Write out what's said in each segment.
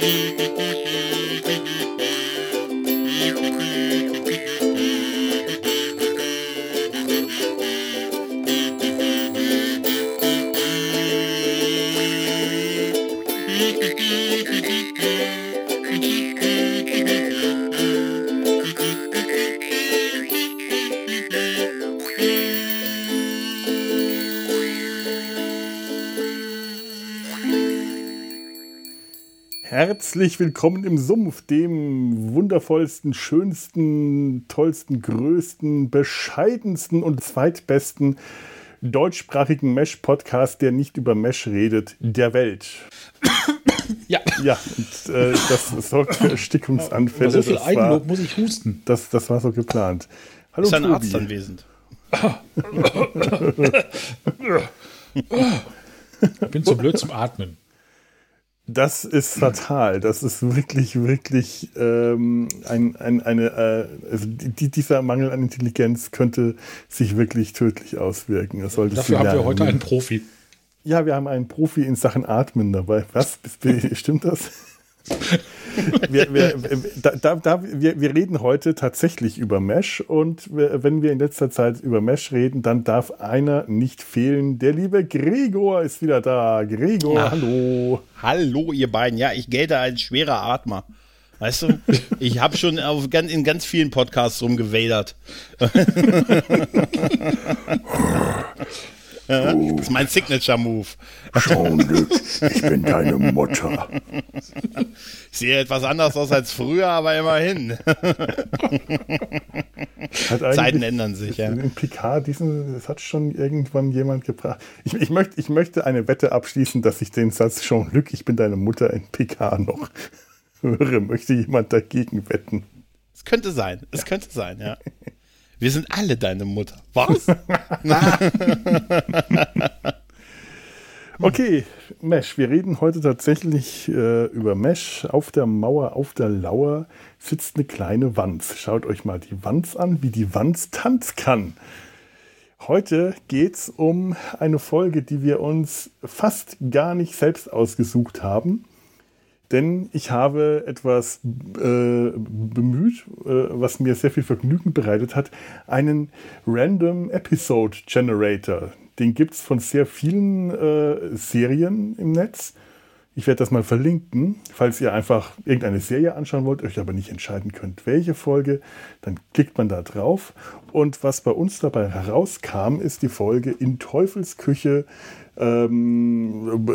Hee hee hee hee. Herzlich willkommen im Sumpf, dem wundervollsten, schönsten, tollsten, größten, bescheidensten und zweitbesten deutschsprachigen Mesh-Podcast, der nicht über Mesh redet, der Welt. Ja. Ja, und äh, das sorgt für Erstickungsanfälle. so viel das Eigenlob war, muss ich husten. Das, das war so geplant. Hallo Ist ein Tobi. Arzt anwesend? Ich bin zu blöd zum Atmen. Das ist fatal. Das ist wirklich, wirklich ähm, ein, ein, eine, äh, also die, dieser Mangel an Intelligenz könnte sich wirklich tödlich auswirken. Das solltest Dafür haben wir heute einen Profi. Ja, wir haben einen Profi in Sachen Atmen dabei. Was? Stimmt das? wir, wir, da, da, da, wir, wir reden heute tatsächlich über Mesh und wenn wir in letzter Zeit über Mesh reden, dann darf einer nicht fehlen. Der liebe Gregor ist wieder da. Gregor, Ah. hallo. Hallo, ihr beiden. Ja, ich gelte als schwerer Atmer. Weißt du, ich habe schon auf, in ganz vielen Podcasts rumgewädert. Ja, das ist mein Signature-Move. Schon, ich bin deine Mutter. Ich sehe etwas anders aus als früher, aber immerhin. Zeiten ändern sich, ja. In Picard, diesen, das hat schon irgendwann jemand gebracht. Ich, ich, möchte, ich möchte eine Wette abschließen, dass ich den Satz Jean-Luc, ich bin deine Mutter in Picard noch höre. Möchte jemand dagegen wetten? Es könnte sein. Es könnte sein, ja. Wir sind alle deine Mutter. Was? Okay, Mesh. Wir reden heute tatsächlich äh, über Mesh. Auf der Mauer, auf der Lauer sitzt eine kleine Wanz. Schaut euch mal die Wanz an, wie die Wanz tanzen kann. Heute geht es um eine Folge, die wir uns fast gar nicht selbst ausgesucht haben. Denn ich habe etwas äh, bemüht, äh, was mir sehr viel Vergnügen bereitet hat, einen Random Episode Generator. Den gibt es von sehr vielen äh, Serien im Netz. Ich werde das mal verlinken, falls ihr einfach irgendeine Serie anschauen wollt, euch aber nicht entscheiden könnt, welche Folge, dann klickt man da drauf. Und was bei uns dabei herauskam, ist die Folge In Teufelsküche ähm,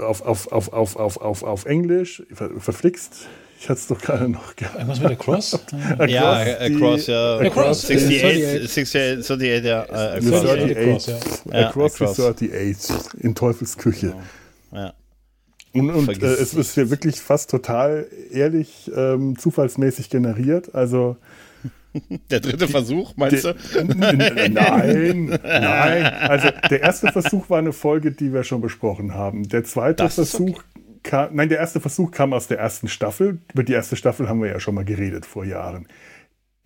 auf, auf, auf, auf, auf, auf, auf Englisch, ver, verflixt. Ich hatte es doch gerade noch gehabt. Irgendwas mit der Cross? ja, die- across, ja. Across, 68, 68, 38, ja. äh, The Across, ja. 38, Across, ja. Ja, Across the Across. 38 in Teufelsküche. Ja. Und, und äh, es ist ja wirklich fast total ehrlich, ähm, zufallsmäßig generiert. Also Der dritte Versuch, meinst du? Nein, nein. Also der erste Versuch war eine Folge, die wir schon besprochen haben. Der zweite Das Versuch kam, nein, der erste Versuch kam aus der ersten Staffel. Über die erste Staffel haben wir ja schon mal geredet vor Jahren.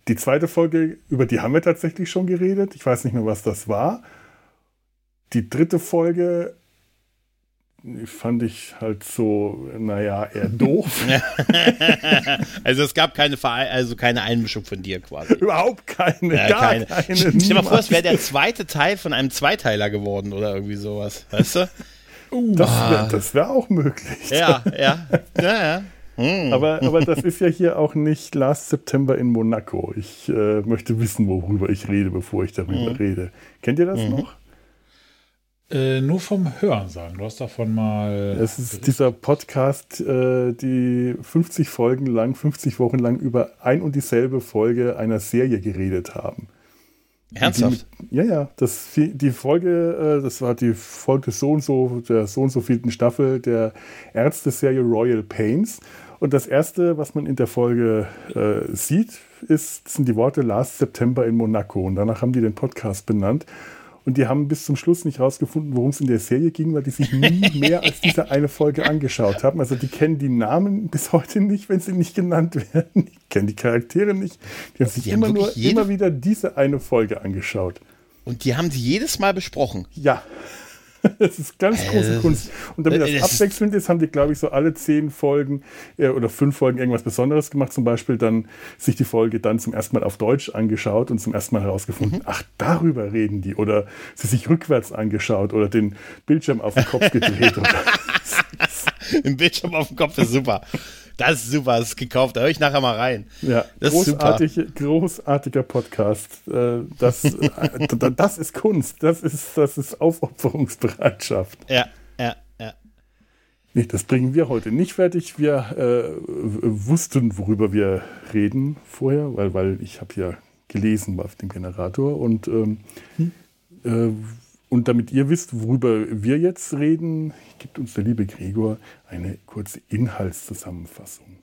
Die zweite Folge, über die haben wir tatsächlich schon geredet. Ich weiß nicht mehr, was das war. Die dritte Folge fand ich halt so, naja, eher doof. Also es gab keine, Verein also keine Einmischung von dir quasi. Überhaupt keine, Ja, gar keine. keine. Stell dir mal vor, es wäre der zweite Teil von einem Zweiteiler geworden oder irgendwie sowas. Weißt du? Das wäre das wär auch möglich. Ja, ja. Ja, ja. Hm. Aber, aber das ist ja hier auch nicht Last September in Monaco. Ich äh, möchte wissen, worüber ich rede, bevor ich darüber Mhm. rede. Kennt ihr das noch? Äh, nur vom Hören sagen. Du hast davon mal. Es ist dieser Podcast, äh, die 50 Folgen lang, 50 Wochen lang über ein und dieselbe Folge einer Serie geredet haben. Ernsthaft? Die, ja, ja, das, die Folge, äh, das war die Folge so und so, der so und so vielten Staffel der Ärzte-Serie Royal Pains. Und das erste, was man in der Folge äh, sieht, ist, sind die Worte Last September in Monaco. Und danach haben die den Podcast benannt. Und die haben bis zum Schluss nicht rausgefunden, worum es in der Serie ging, weil die sich nie mehr als diese eine Folge angeschaut haben. Also die kennen die Namen bis heute nicht, wenn sie nicht genannt werden. Die kennen die Charaktere nicht. Die haben sich Die haben immer nur wirklich jede- immer wieder diese eine Folge angeschaut. Und die haben sie jedes Mal besprochen. Ja, Das ist ganz Äh, große Kunst. Und damit das, das abwechselnd ist, haben die, glaube ich, so alle zehn Folgen äh, oder fünf Folgen irgendwas Besonderes gemacht. Zum Beispiel dann sich die Folge dann zum ersten Mal auf Deutsch angeschaut und zum ersten Mal herausgefunden, ach, darüber reden die. Oder sie sich rückwärts angeschaut oder den Bildschirm auf den Kopf gedreht. Im Bildschirm auf dem Kopf ist super. Das ist super, das ist gekauft. Da höre ich nachher mal rein. Ja, Das ist super. großartig, großartiger Podcast. Äh, Das, äh, das ist Kunst, das ist, das ist Aufopferungsbereitschaft. Ja, ja, ja. Nee, das bringen wir heute nicht fertig. Wir äh, wussten, worüber wir reden vorher, weil, weil ich habe ja gelesen auf dem Generator und, ähm, äh, und damit ihr wisst, worüber wir jetzt reden, gibt uns der liebe Gregor eine kurze Inhaltszusammenfassung.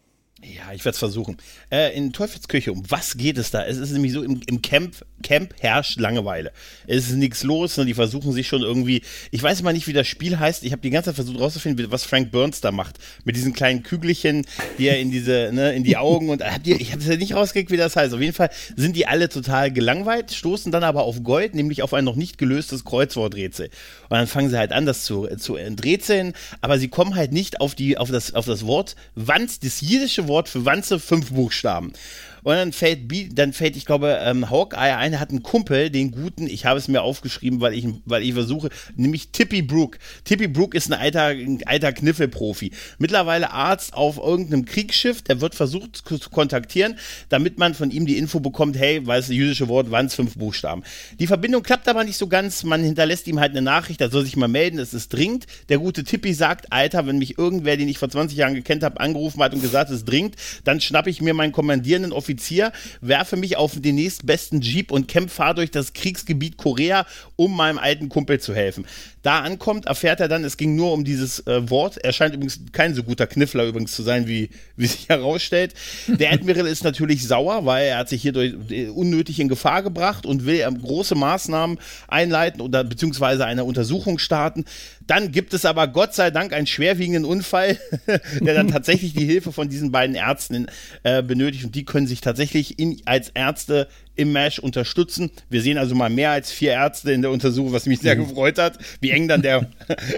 Ja, ich werde es versuchen. Äh, in Teufelsküche, um was geht es da? Es ist nämlich so, im, im Camp, Camp herrscht Langeweile. Es ist nichts los, sondern die versuchen sich schon irgendwie, ich weiß mal nicht, wie das Spiel heißt, ich habe die ganze Zeit versucht rauszufinden, was Frank Burns da macht. Mit diesen kleinen Kügelchen, die er in diese, ne, in die Augen und habt ihr, ich habe es ja nicht rausgekriegt, wie das heißt. Auf jeden Fall sind die alle total gelangweilt, stoßen dann aber auf Gold, nämlich auf ein noch nicht gelöstes Kreuzworträtsel. Und dann fangen sie halt an, das zu, zu enträtseln, aber sie kommen halt nicht auf, die, auf, das, auf das Wort Wanz, das jiddische Wort für Wanze, fünf Buchstaben. Und dann fällt, dann fällt, ich glaube, ähm, Hawkeye ein, hat einen Kumpel, den guten, ich habe es mir aufgeschrieben, weil ich, weil ich versuche, nämlich Tippy Brook. Tippy Brook ist ein alter, ein alter Kniffelprofi. Mittlerweile Arzt auf irgendeinem Kriegsschiff, der wird versucht zu kontaktieren, damit man von ihm die Info bekommt, hey, weil es das jüdische Wort Wanz, fünf Buchstaben. Die Verbindung klappt aber nicht so ganz, man hinterlässt ihm halt eine Nachricht, er soll sich mal melden, es ist dringend. Der gute Tippy sagt, Alter, wenn mich irgendwer, den ich vor 20 Jahren gekannt habe, angerufen hat und gesagt, es dringend, dann schnappe ich mir meinen kommandierenden Offizier, werfe mich auf den nächstbesten Jeep und kämpfe durch das Kriegsgebiet Korea, um meinem alten Kumpel zu helfen. Da ankommt, erfährt er dann, es ging nur um dieses äh, Wort. Er scheint übrigens kein so guter Kniffler übrigens zu sein, wie, wie sich herausstellt. Der Admiral ist natürlich sauer, weil er hat sich hier äh, unnötig in Gefahr gebracht und will ähm, große Maßnahmen einleiten oder beziehungsweise eine Untersuchung starten. Dann gibt es aber Gott sei Dank einen schwerwiegenden Unfall, der dann tatsächlich die Hilfe von diesen beiden Ärzten äh, benötigt und die können sich tatsächlich in, als Ärzte im Mesh unterstützen. Wir sehen also mal mehr als vier Ärzte in der Untersuchung, was mich sehr gefreut hat, wie eng dann der,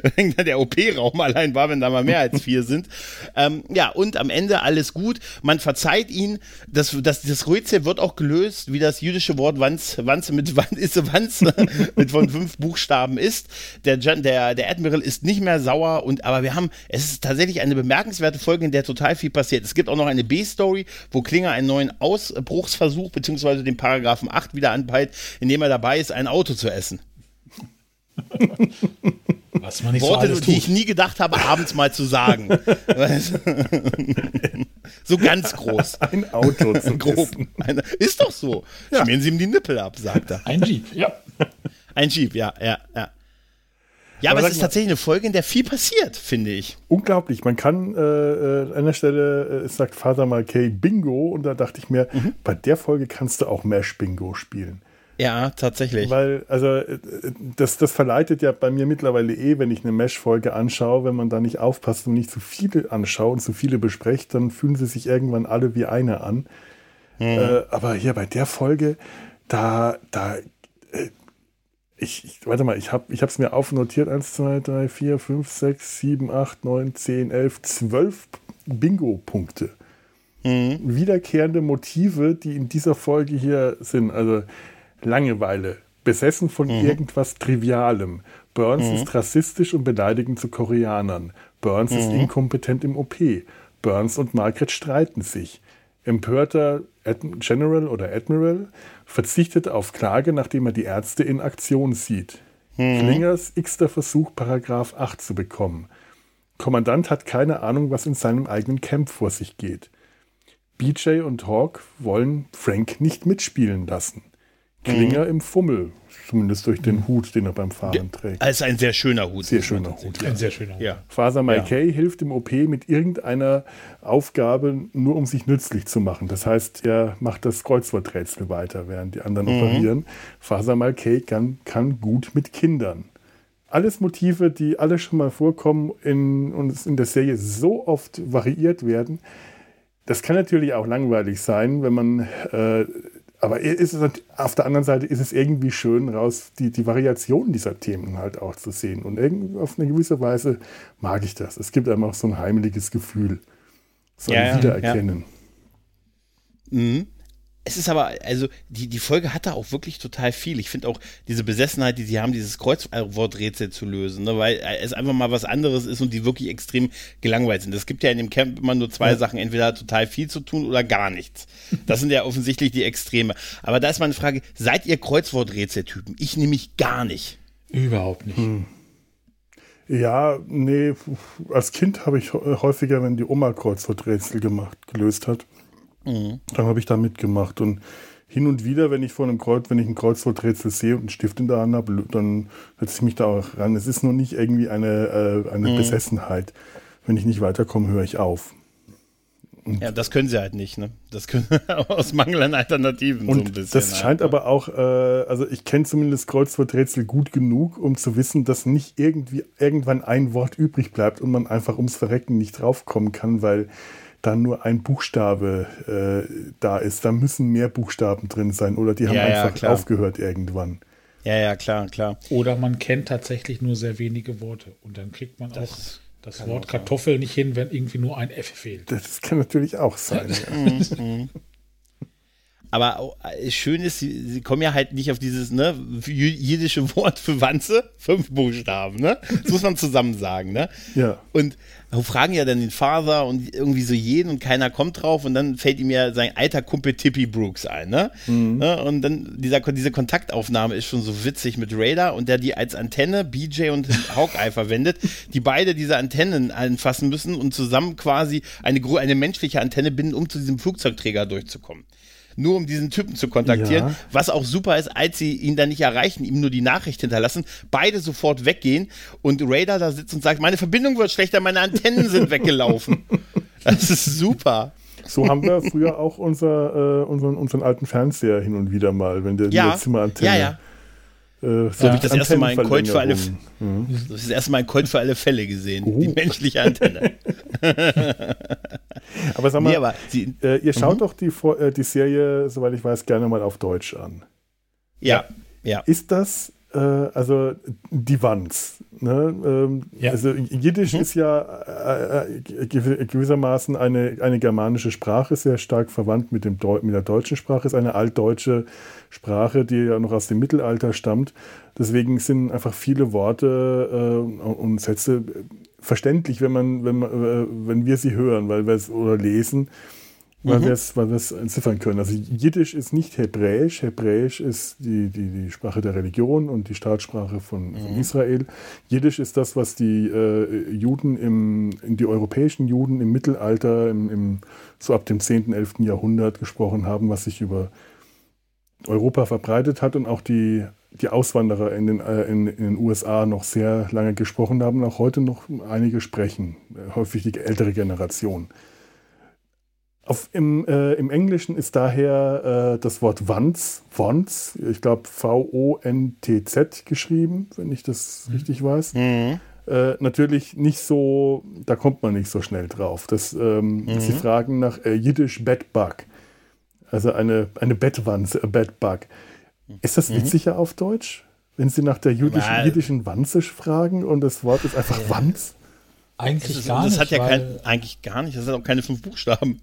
wie eng dann der OP-Raum allein war, wenn da mal mehr als vier sind. Ähm, ja, und am Ende alles gut. Man verzeiht ihn. Das, das, das Rätsel wird auch gelöst, wie das jüdische Wort Wanz, Wanze mit Wanz, ist Wanz mit von fünf Buchstaben ist. Der, der, der Admiral ist nicht mehr sauer und aber wir haben, es ist tatsächlich eine bemerkenswerte Folge, in der total viel passiert. Es gibt auch noch eine B-Story, wo Klinger einen neuen Ausbruchsversuch beziehungsweise den Paragraphen 8 wieder anpeilt, indem er dabei ist, ein Auto zu essen. Was man nicht so Worte, alles die ich tut. nie gedacht habe, abends mal zu sagen. So ganz groß. Ein Auto zum Grob. Essen. Eine- Ist doch so. Schmieren Sie ihm die Nippel ab, sagt er. Ein Jeep, ja. Ein Jeep, ja, ja, ja. Ja, Aber aber, es ist mal- tatsächlich eine Folge, in der viel passiert, finde ich. Unglaublich. Man kann äh, äh, an der Stelle, äh, es sagt Father Malkay Bingo und da dachte ich mir, Mhm. bei der Folge kannst du auch Mesh Bingo spielen. Ja, tatsächlich. Weil, also, äh, das, das verleitet ja bei mir mittlerweile eh, wenn ich eine Mesh-Folge anschaue, wenn man da nicht aufpasst und nicht zu viele anschaut und zu viele besprecht, dann fühlen sie sich irgendwann alle wie eine an. Äh, aber hier bei der Folge, da, da, äh, ich, ich, warte mal, ich habe es mir aufnotiert. 1, 2, 3, 4, 5, 6, 7, 8, 9, 10, 11, 12 Bingo-Punkte. Wiederkehrende Motive, die in dieser Folge hier sind. Also Langeweile, besessen von irgendwas Trivialem. Burns ist rassistisch und beleidigend zu Koreanern. Burns ist inkompetent im OP. Burns und Margaret streiten sich. Empörter General oder Admiral verzichtet auf Klage, nachdem er die Ärzte in Aktion sieht. Klingers x-ter Versuch, Paragraph 8 zu bekommen. Kommandant hat keine Ahnung, was in seinem eigenen Camp vor sich geht. BJ und Hawk wollen Frank nicht mitspielen lassen. Klinger im Fummel, zumindest durch den Hut, den er beim Fahren trägt. Es ist ein sehr schöner Hut. Sehr schöner Hut. Ein sehr schöner. Ja. Faser Maikay hilft im OP mit irgendeiner Aufgabe, nur um sich nützlich zu machen. Das heißt, er macht das Kreuzworträtsel weiter, während die anderen operieren. Faser Maikay kann, kann gut mit Kindern. Alles Motive, die alle schon mal vorkommen in, und in der Serie so oft variiert werden. Das kann natürlich auch langweilig sein, wenn man äh, aber ist es, auf der anderen Seite ist es irgendwie schön, raus die, die Variationen dieser Themen halt auch zu sehen. Und auf eine gewisse Weise mag ich das. Es gibt einem auch so ein heimeliges Gefühl, so ein Ja, ja, Wiedererkennen. Mhm. Es ist aber, also die, die Folge hatte auch wirklich total viel. Ich finde auch diese Besessenheit, die sie haben, dieses Kreuzworträtsel zu lösen, ne, weil es einfach mal was anderes ist und die wirklich extrem gelangweilt sind. Es gibt ja in dem Camp immer nur zwei Ja. Sachen, entweder total viel zu tun oder gar nichts. Das sind ja offensichtlich die Extreme. Aber da ist meine Frage, seid ihr Kreuzworträtseltypen? Ich nämlich gar nicht. Überhaupt nicht. Ja, nee, als Kind habe ich häufiger, wenn die Oma Kreuzworträtsel gemacht, gelöst hat, Mhm. dann habe ich da mitgemacht. Und hin und wieder, wenn ich vor einem Kreuz, wenn ich ein Kreuzworträtsel sehe und einen Stift in der Hand habe, dann setze ich mich da auch ran. Es ist nur nicht irgendwie eine, äh, eine Mhm. Besessenheit. Wenn ich nicht weiterkomme, höre ich auf. Ja, das können sie halt nicht, ne? Das können aus Mangel an Alternativen so ein Und bisschen. das halt, scheint ne? aber auch, äh, also ich kenne zumindest Kreuzworträtsel gut genug, um zu wissen, dass nicht irgendwie irgendwann ein Wort übrig bleibt und man einfach ums Verrecken nicht draufkommen kann, weil da nur ein Buchstabe äh, da ist. Da müssen mehr Buchstaben drin sein oder die haben Ja, ja, einfach klar. aufgehört irgendwann. Ja, ja, klar, klar. Oder man kennt tatsächlich nur sehr wenige Worte. Und dann kriegt man auch Das das kann Wort auch sein. Kartoffel nicht hin, wenn irgendwie nur ein F fehlt. Das kann natürlich auch sein. ja. Aber äh, schön ist, sie, sie kommen ja halt nicht auf dieses ne, jiddische Wort für Wanze, fünf Buchstaben, ne? Das muss man zusammen sagen, ne? Ja. Und fragen ja dann den Vater und irgendwie so jeden und keiner kommt drauf und dann fällt ihm ja sein alter Kumpel Tippy Brooks ein, ne? ne? Und dann dieser, diese Kontaktaufnahme ist schon so witzig mit Raider und der die als Antenne BJ und Hawkeye verwendet, die beide diese Antennen anfassen müssen und zusammen quasi eine, eine menschliche Antenne binden, um zu diesem Flugzeugträger durchzukommen. Nur um diesen Typen zu kontaktieren, Ja. was auch super ist, als sie ihn dann nicht erreichen, ihm nur die Nachricht hinterlassen, beide sofort weggehen und Raider da sitzt und sagt, meine Verbindung wird schlechter, meine Antennen sind weggelaufen. Das ist super. So haben wir früher auch unser, äh, unseren, unseren alten Fernseher hin und wieder mal, wenn der Ja, die Zimmerantenne. ja, ja. Äh, So habe ich das erste Mal in Colt für alle, Antennenverlängerung. das erste Mal in Colt für alle Fälle gesehen. Oh. Die menschliche Antenne. Aber sag mal, Nee, aber sie, Äh, ihr Mhm. schaut doch die, Vor- äh, die Serie, soweit ich weiß, gerne mal auf Deutsch an. ja, ja. Ist das, äh, also die Wanz, ne? ähm, Ja. also Jiddisch Mhm. ist ja äh, äh, gew- gewissermaßen eine, eine germanische Sprache, sehr stark verwandt mit, dem Deu mit der deutschen Sprache, ist eine altdeutsche Sprache, die ja noch aus dem Mittelalter stammt. Deswegen sind einfach viele Worte äh, und Sätze verständlich, wenn man, wenn man, äh, wenn wir sie hören, weil wir es oder lesen, weil Mhm. wir es, weil wir es entziffern können. Also Jiddisch ist nicht Hebräisch. Hebräisch ist die, die, die Sprache der Religion und die Staatssprache von, Mhm. von Israel. Jiddisch ist das, was die äh, Juden im, die europäischen Juden im Mittelalter, im, im, so ab dem 10., 11. Jahrhundert gesprochen haben, was sich über Europa verbreitet hat und auch die, die Auswanderer in den, äh, in, in den USA noch sehr lange gesprochen haben und auch heute noch einige sprechen, äh, häufig die ältere Generation. Auf, im, äh, Im Englischen ist daher äh, das Wort Wanz, Wants, ich glaube V-O-N-T-Z geschrieben, wenn ich das richtig weiß. Mhm. Äh, natürlich nicht so, da kommt man nicht so schnell drauf. Das, ähm, Sie fragen nach äh, Jiddisch Bedbug, also eine, eine Bettwanze, a Bedbug. Ist das witziger auf Deutsch? Wenn Sie nach der jüdischen, Ja. jiddischen Wanze fragen und das Wort ist einfach Wanz? Eigentlich Das, ist, gar das nicht. hat ja kein, eigentlich gar nicht, das hat auch keine fünf Buchstaben.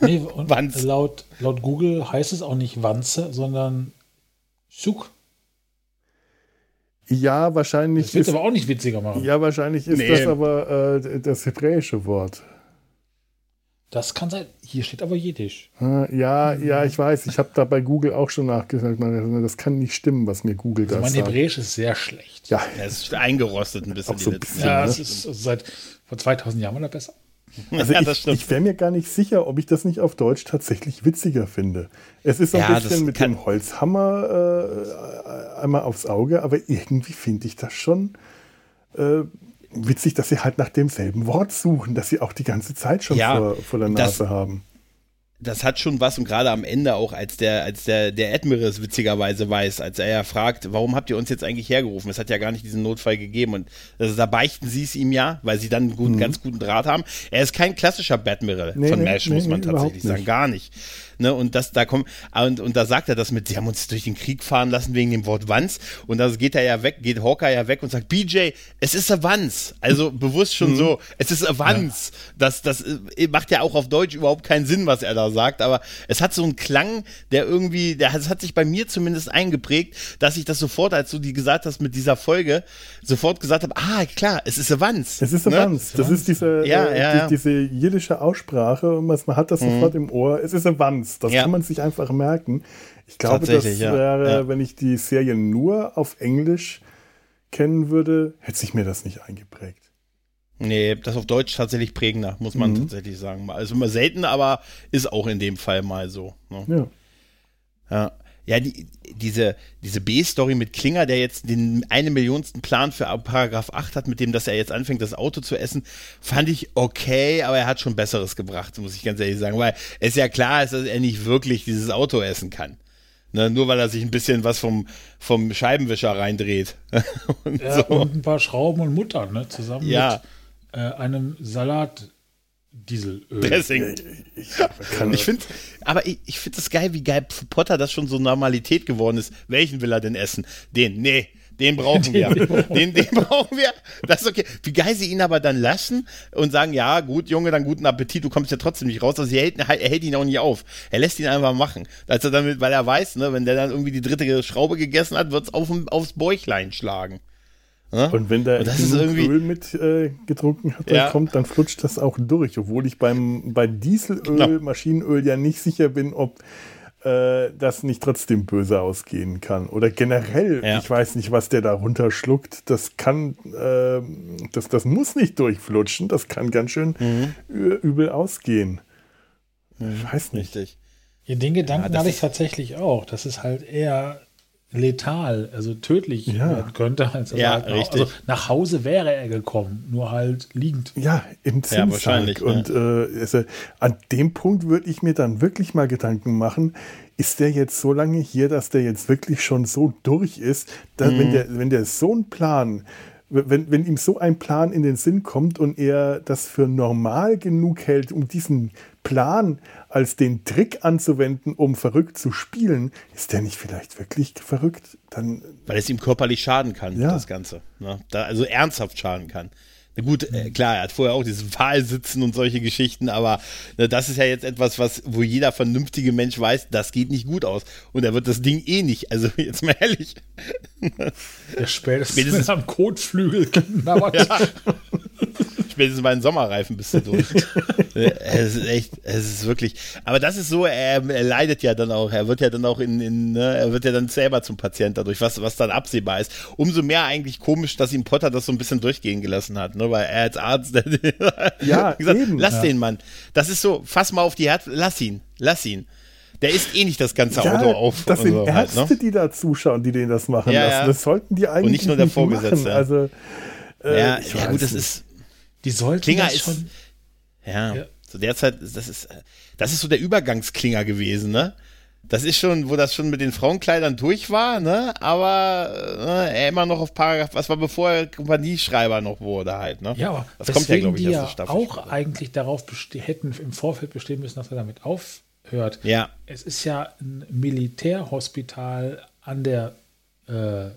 nee, und Wanz. laut, laut Google heißt es auch nicht Wanze, sondern Suk. Ja, wahrscheinlich Das wird aber auch nicht witziger machen. ja, wahrscheinlich ist Nee. das aber äh, das hebräische Wort. Das kann sein. Hier steht aber Jiddisch. Äh, Ja, ja, ich weiß. Ich habe da bei Google auch schon nachgesagt. Das kann nicht stimmen, was mir Google Also da mein sagt. Hebräisch ist sehr schlecht. Ja, Ja, es ist eingerostet ein bisschen Auch so die letzten bisschen, Ja, Jahre. es ist seit vor 2000 Jahren oder besser. also ja, ich, das stimmt. ich wäre mir gar nicht sicher, ob ich das nicht auf Deutsch tatsächlich witziger finde. Es ist so ein Ja, bisschen mit dem Holzhammer äh, einmal aufs Auge, aber irgendwie finde ich das schon äh, witzig, dass sie halt nach demselben Wort suchen, dass sie auch die ganze Zeit schon Ja, vor, vor der das- Nase haben. das hat schon was und gerade am Ende auch, als der, als der, der Admiral es witzigerweise weiß, als er ja fragt, warum habt ihr uns jetzt eigentlich hergerufen? Es hat ja gar nicht diesen Notfall gegeben und also, da beichten sie es ihm ja, weil sie dann einen guten, mhm. ganz guten Draht haben. Er ist kein klassischer Badmiral nee, von Mesh, nee, muss man nee, tatsächlich sagen, gar nicht. Ne, und das, da kommt, und, und da sagt er das mit, sie haben uns durch den Krieg fahren lassen wegen dem Wort Wanz. Und da geht er ja weg, geht Hawker ja weg und sagt, BJ, es ist a Wanz. Also bewusst schon mhm. so, es ist a Wanz. Ja. Das, das äh, macht ja auch auf Deutsch überhaupt keinen Sinn, was er da sagt, aber es hat so einen Klang, der irgendwie, der es hat sich bei mir zumindest eingeprägt, dass ich das sofort, als du die gesagt hast mit dieser Folge, sofort gesagt habe, ah, klar, es ist a Wanz. Es ist a ne? Wanz. Das ist diese, ja, äh, ja, die, diese jiddische Aussprache und man hat das mhm. sofort im Ohr. Es ist a Wanz. Das ja. kann man sich einfach merken. Ich glaube, das wäre, ja. wenn ich die Serie nur auf Englisch kennen würde, hätte sich mir das nicht eingeprägt. Nee, das auf Deutsch tatsächlich prägender, muss man mhm. tatsächlich sagen. Also immer selten, aber ist auch in dem Fall mal so. Ne? Ja. Ja. Ja, die, diese, diese B-Story mit Klinger, der jetzt den eine Millionsten Plan für Paragraph 8 hat, mit dem, dass er jetzt anfängt, das Auto zu essen, fand ich okay, aber er hat schon Besseres gebracht, muss ich ganz ehrlich sagen, weil es ja klar ist, dass er nicht wirklich dieses Auto essen kann. Ne, nur weil er sich ein bisschen was vom, vom Scheibenwischer reindreht. und, ja, so. und ein paar Schrauben und Mutter, ne? Zusammen ja. mit äh, einem Salat Dieselöl. Dressing. Ich finde, aber ich, ich finde das geil, wie geil Potter das schon so Normalität geworden ist. Welchen will er denn essen? Den, nee, den brauchen wir. den, den brauchen wir. Das ist okay. Wie geil sie ihn aber dann lassen und sagen, ja, gut, Junge, dann guten Appetit, du kommst ja trotzdem nicht raus. Also er hält, er hält ihn auch nicht auf. Er lässt ihn einfach machen. Also damit, weil er weiß, ne, wenn der dann irgendwie die dritte Schraube gegessen hat, wird es auf, aufs Bäuchlein schlagen. Und wenn der das Öl mit äh, getrunken hat, dann ja. kommt, dann flutscht das auch durch. Obwohl ich beim bei Dieselöl, genau. Maschinenöl ja nicht sicher bin, ob äh, das nicht trotzdem böse ausgehen kann. Oder generell, ja. ich weiß nicht, was der da runterschluckt. Das kann, äh, das, das muss nicht durchflutschen. Das kann ganz schön mhm. übel ausgehen. Mhm. Ich weiß nicht. Richtig. Ja, den Gedanken ja, hatte ich tatsächlich auch. Das ist halt eher letal, also tödlich ja. werden könnte. Also ja, halt richtig. Also nach Hause wäre er gekommen, nur halt liegend. Ja, im Zinssack. Ja, Und äh, also, an dem Punkt würde ich mir dann wirklich mal Gedanken machen, ist der jetzt so lange hier, dass der jetzt wirklich schon so durch ist, dass, mhm. wenn, der, wenn der so einen Plan wenn, wenn ihm so ein Plan in den Sinn kommt und er das für normal genug hält, um diesen Plan als den Trick anzuwenden, um verrückt zu spielen, ist der nicht vielleicht wirklich verrückt? Dann, Weil es ihm körperlich schaden kann, ja. das Ganze. Ne? Da, also ernsthaft schaden kann. Na gut, äh, klar, er hat vorher auch dieses Wahlsitzen und solche Geschichten, aber ne, das ist ja jetzt etwas, was, wo jeder vernünftige Mensch weiß, das geht nicht gut aus. Und er wird das Ding eh nicht. Also jetzt mal ehrlich. Der spätestens, spätestens am Kotflügel. Ja. Spätestens bei den Sommerreifen bist du durch. es ist echt, es ist wirklich. Aber das ist so, er, er, leidet ja dann auch. Er wird ja dann auch in, in ne, er wird ja dann selber zum Patient dadurch, was, was dann absehbar ist. Umso mehr eigentlich komisch, dass ihm Potter das so ein bisschen durchgehen gelassen hat, ne? Weil er als Arzt, ja, gesagt, eben, lass ja. den Mann. Das ist so, fass mal auf die Herz, lass ihn, lass ihn. Der isst eh nicht das ganze ja, Auto auf. Das sind so Ärzte, halt, ne? die da zuschauen, die denen das machen ja, lassen. Das sollten die eigentlich Und nicht nur der Vorgesetzte. Also, äh, ja, ja gut, das ist die sollten Klinger das schon. Ist, ja, ja, zu der Zeit, das ist, das ist so der Übergangsklinger gewesen, ne? Das ist schon, wo das schon mit den Frauenkleidern durch war, ne? Aber ne, er immer noch auf Paragraph, was war bevor er Kompanieschreiber noch wurde halt, ne? Ja, aber das kommt ja, glaube ich, die Staffel. auch eigentlich darauf hätten im Vorfeld bestehen müssen, dass er damit aufhört. Ja. Es ist ja ein Militärhospital an der, äh,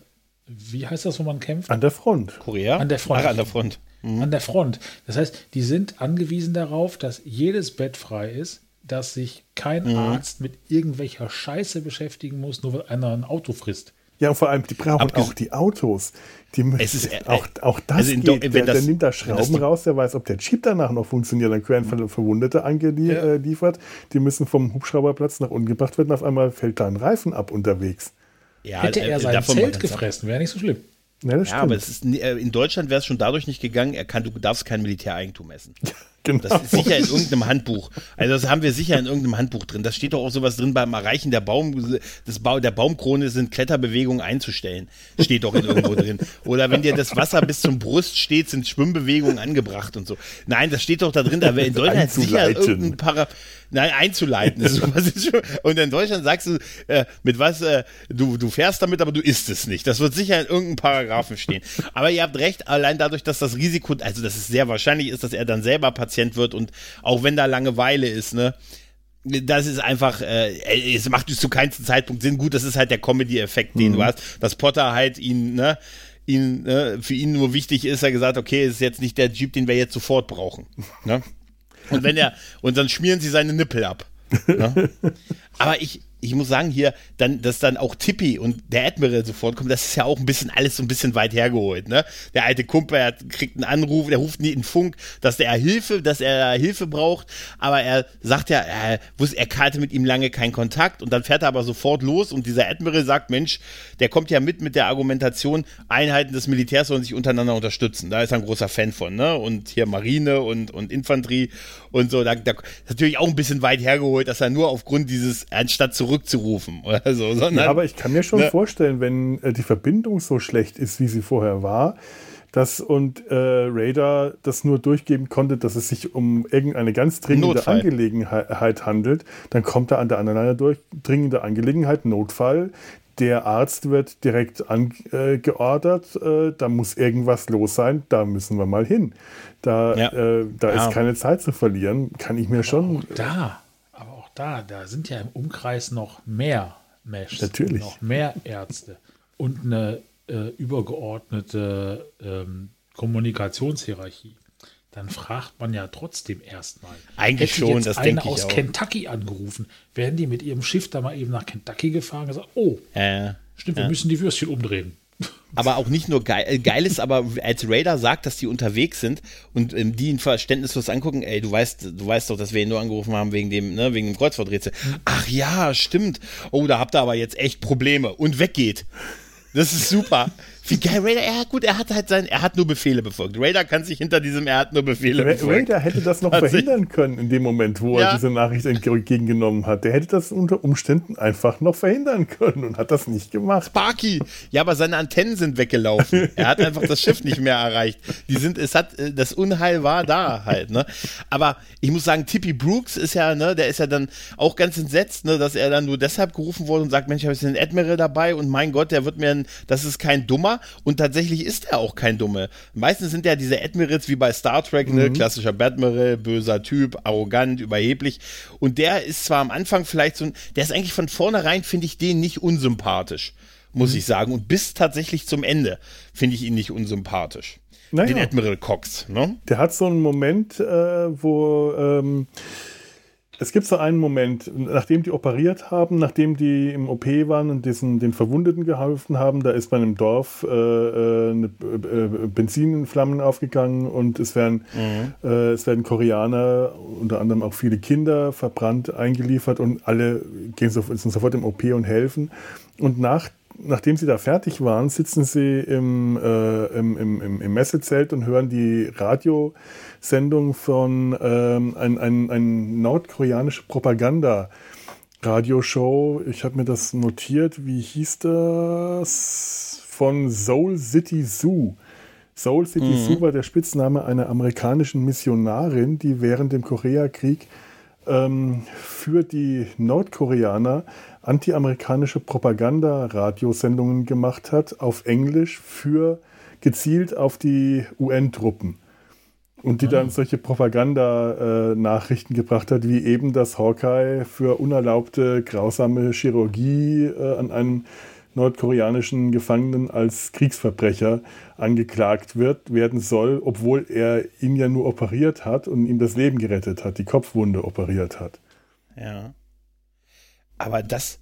wie heißt das, wo man kämpft? An der Front. Korea? An der Front. Ach, an der Front mhm. an der Front. Das heißt, die sind angewiesen darauf, dass jedes Bett frei ist, dass sich kein mhm. Arzt mit irgendwelcher Scheiße beschäftigen muss, nur weil einer ein Auto frisst. Ja, und vor allem, die brauchen Abges auch die Autos. Die es ist, äh, auch, auch das also geht. Der, das, der, nimmt da Schrauben raus, der weiß, ob der Chip danach noch funktioniert. Dann werden Verwundete angeliefert. Ja. Die müssen vom Hubschrauberplatz nach unten gebracht werden. Auf einmal fällt da ein Reifen ab unterwegs. Ja, Hätte er äh, sein Zelt gefressen, wäre nicht so schlimm. Ja, ja aber ist, äh, in Deutschland wäre es schon dadurch nicht gegangen, er kann, du darfst kein Militäreigentum essen. Genau. Das ist sicher in irgendeinem Handbuch. Also das haben wir sicher in irgendeinem Handbuch drin. Das steht doch auch sowas drin beim Erreichen der Baum, des ba der Baumkrone sind Kletterbewegungen einzustellen. Steht doch in irgendwo drin. Oder wenn dir das Wasser bis zum Brust steht, sind Schwimmbewegungen angebracht und so. Nein, das steht doch da drin. Da wäre in Deutschland sicher irgendein Para Nein, einzuleiten. Und in Deutschland sagst du, äh, mit was, äh, du, du fährst damit, aber du isst es nicht. Das wird sicher in irgendeinem Paragraphen stehen. Aber ihr habt recht, allein dadurch, dass das Risiko, also dass es sehr wahrscheinlich ist, dass er dann selber Patient wird und auch wenn da Langeweile ist, ne, das ist einfach, äh, es macht zu keinem Zeitpunkt Sinn. Gut, das ist halt der Comedy-Effekt, den mhm. du hast, dass Potter halt ihn, ne, ihn, ne, für ihn nur wichtig ist, er gesagt, okay, es ist jetzt nicht der Jeep, den wir jetzt sofort brauchen. Ne? Und wenn er, und dann schmieren sie seine Nippel ab. Ne? Aber ich, ich muss sagen, hier, dann, dass dann auch Tippi und der Admiral sofort kommen, das ist ja auch ein bisschen alles so ein bisschen weit hergeholt, ne? Der alte Kumpel, er kriegt einen Anruf, der ruft nie in Funk, dass er Hilfe, dass er Hilfe braucht, aber er sagt ja, er, er hatte mit ihm lange keinen Kontakt und dann fährt er aber sofort los und dieser Admiral sagt, Mensch, der kommt ja mit mit der Argumentation, Einheiten des Militärs sollen sich untereinander unterstützen. Da ist er ein großer Fan von, ne? Und hier Marine und, und Infanterie und so, da, da natürlich auch ein bisschen weit hergeholt, dass er nur aufgrund dieses, anstatt zurück zurückzurufen oder so. Sondern, ja, aber ich kann mir schon ne? vorstellen, wenn äh, die Verbindung so schlecht ist, wie sie vorher war, dass und äh, Radar das nur durchgeben konnte, dass es sich um irgendeine ganz dringende Notfall. Angelegenheit handelt, dann kommt da an der anderen durch dringende Angelegenheit, Notfall. Der Arzt wird direkt angeordert, äh, äh, da muss irgendwas los sein, da müssen wir mal hin. Da, ja. äh, da ja. ist keine Zeit zu verlieren, kann ich mir Aber schon. da da, da sind ja im Umkreis noch mehr Meshs, Natürlich. noch mehr Ärzte und eine äh, übergeordnete ähm, Kommunikationshierarchie. Dann fragt man ja trotzdem erstmal. Eigentlich Hätte schon, jetzt das denke ich aus auch. Kentucky angerufen, wären die mit ihrem Schiff da mal eben nach Kentucky gefahren und gesagt, oh, äh, stimmt, wir müssen die Würstchen umdrehen aber auch nicht nur geil, äh, geil ist, aber als Raider sagt, dass die unterwegs sind und ähm, die ihn verständnislos angucken, ey, du weißt, du weißt doch, dass wir ihn nur angerufen haben wegen dem, ne, wegen dem Kreuzworträtsel. Ach ja, stimmt. Oh, da habt ihr aber jetzt echt Probleme und weggeht. Das ist super. Wie geil, Raider, ja gut, er hat halt sein, er hat nur Befehle befolgt. Raider kann sich hinter diesem, er hat nur Befehle Ra befolgt. Raider hätte das noch verhindern können in dem Moment, wo ja. er diese Nachricht entgegengenommen hat. Der hätte das unter Umständen einfach noch verhindern können und hat das nicht gemacht. Sparky! Ja, aber seine Antennen sind weggelaufen. er hat einfach das Schiff nicht mehr erreicht. Die sind, es hat, äh, das Unheil war da halt, ne? Aber ich muss sagen, Tippy Brooks ist ja, ne, der ist ja dann auch ganz entsetzt, ne, dass er dann nur deshalb gerufen wurde und sagt, Mensch, ich habe jetzt den Admiral dabei und mein Gott, der wird mir, das ist kein Dummer und tatsächlich ist er auch kein Dumme. Meistens sind ja diese Admirals wie bei Star Trek, ne, mhm. klassischer Admiral, böser Typ, arrogant, überheblich und der ist zwar am Anfang vielleicht so, der ist eigentlich von vornherein, finde ich den nicht unsympathisch, muss mhm. ich sagen und bis tatsächlich zum Ende finde ich ihn nicht unsympathisch. Naja. Den Admiral Cox, ne? Der hat so einen Moment, äh, wo ähm, es gibt so einen Moment, nachdem die operiert haben, nachdem die im OP waren und diesen, den Verwundeten geholfen haben, da ist bei einem Dorf äh, äh eine, äh, Benzinflammen aufgegangen und es werden, mhm. äh, es werden Koreaner, unter anderem auch viele Kinder, verbrannt, eingeliefert und alle gehen so, sind sofort im OP und helfen. Und nach nachdem sie da fertig waren, sitzen sie im, äh, im, im, im, Messezelt und hören die Radiosendung von ähm, ein, ein, ein nordkoreanische Propaganda. Radioshow, ich habe mir das notiert, wie hieß das? Von Soul City Zoo. Soul City mhm. Zoo war der Spitzname einer amerikanischen Missionarin, die während dem Koreakrieg ähm, für die Nordkoreaner antiamerikanische Propaganda-Radiosendungen gemacht hat auf Englisch für gezielt auf die UN-Truppen. Und die dann ah. solche Propaganda-Nachrichten gebracht hat, wie eben, dass Hawkeye für unerlaubte, grausame Chirurgie äh, an einem nordkoreanischen Gefangenen als Kriegsverbrecher angeklagt wird, werden soll, obwohl er ihn ja nur operiert hat und ihm das Leben gerettet hat, die Kopfwunde operiert hat. Ja. Aber das,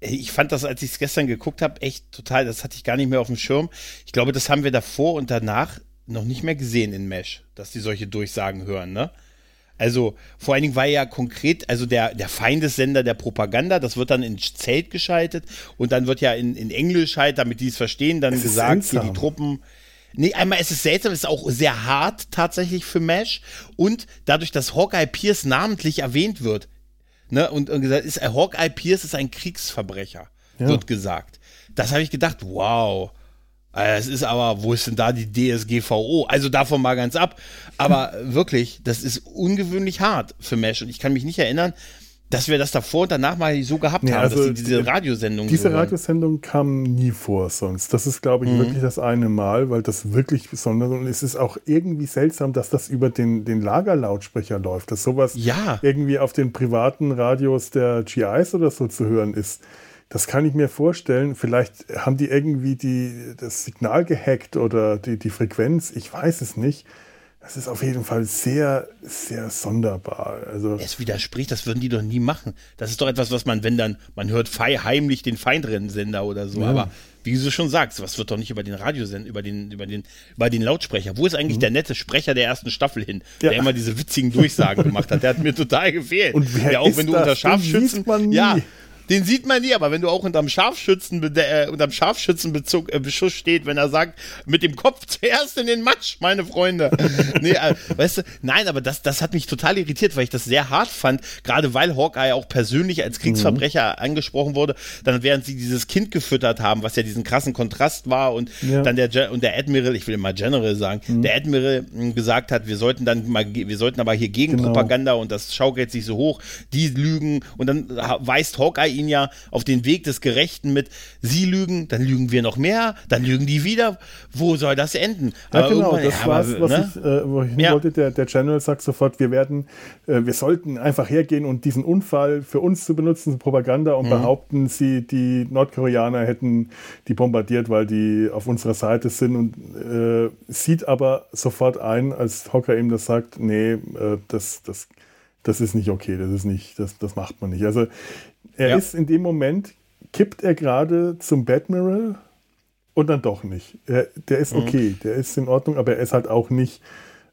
ich fand das, als ich es gestern geguckt habe, echt total, das hatte ich gar nicht mehr auf dem Schirm. Ich glaube, das haben wir davor und danach noch nicht mehr gesehen in Mesh, dass die solche Durchsagen hören, ne? Also vor allen Dingen war ja konkret, also der, der Feindessender der Propaganda, das wird dann ins Zelt geschaltet und dann wird ja in, in Englisch halt, damit die es verstehen, dann gesagt, hier die Truppen, Nee, einmal ist es seltsam, es ist auch sehr hart tatsächlich für Mesh und dadurch, dass Hawkeye Pierce namentlich erwähnt wird, ne, und, und gesagt ist, Hawkeye Pierce ist ein Kriegsverbrecher, ja. wird gesagt. Das habe ich gedacht, wow. Es ist aber, wo ist denn da die DSGVO? Also davon mal ganz ab. Aber wirklich, das ist ungewöhnlich hart für Mesh. Und ich kann mich nicht erinnern, dass wir das davor und danach mal so gehabt nee, haben, also dass diese Radiosendung. Diese so Radiosendung kam nie vor sonst. Das ist, glaube ich, mhm. wirklich das eine Mal, weil das wirklich besonders und es ist auch irgendwie seltsam, dass das über den, den Lagerlautsprecher läuft, dass sowas ja. irgendwie auf den privaten Radios der GIs oder so zu hören ist. Das kann ich mir vorstellen. Vielleicht haben die irgendwie die, das Signal gehackt oder die, die Frequenz. Ich weiß es nicht. Das ist auf jeden Fall sehr, sehr sonderbar. Also es widerspricht, das würden die doch nie machen. Das ist doch etwas, was man, wenn dann, man hört heimlich den Feindrennsender oder so. Ja. Aber wie du schon sagst, was wird doch nicht über den Radiosender, über den, über den, über den Lautsprecher. Wo ist eigentlich mhm. der nette Sprecher der ersten Staffel hin, ja. der immer diese witzigen Durchsagen gemacht hat? Der hat mir total gefehlt. Und wer ja, auch wenn du unter Scharfschützen, ja, den sieht man nie, aber wenn du auch unterm Scharfschützen, äh, unterm Scharfschützenbezug, äh, Beschuss steht, wenn er sagt, mit dem Kopf zuerst in den Matsch, meine Freunde. nee, äh, weißt du, nein, aber das, das hat mich total irritiert, weil ich das sehr hart fand, gerade weil Hawkeye auch persönlich als Kriegsverbrecher mhm. angesprochen wurde, dann während sie dieses Kind gefüttert haben, was ja diesen krassen Kontrast war und ja. dann der, und der Admiral, ich will immer General sagen, mhm. der Admiral hm, gesagt hat, wir sollten dann mal, wir sollten aber hier Gegenpropaganda genau. und das schaukelt sich so hoch, die lügen und dann weist Hawkeye ihn ja auf den Weg des Gerechten mit, sie lügen, dann lügen wir noch mehr, dann lügen die wieder. Wo soll das enden? Ja, aber genau, das ja, war es, was ne? ich, äh, wo ich ja. wollte. Der, der General sagt sofort, wir werden, äh, wir sollten einfach hergehen und diesen Unfall für uns zu benutzen, Propaganda und mhm. behaupten, sie, die Nordkoreaner hätten die bombardiert, weil die auf unserer Seite sind und äh, sieht aber sofort ein, als Hocker ihm das sagt, nee, äh, das, das das ist nicht okay, das ist nicht, das, das macht man nicht. Also er ja. ist in dem Moment, kippt er gerade zum Badmiral und dann doch nicht. Er, der ist mhm. okay, mhm. der ist in Ordnung, aber er ist halt auch nicht,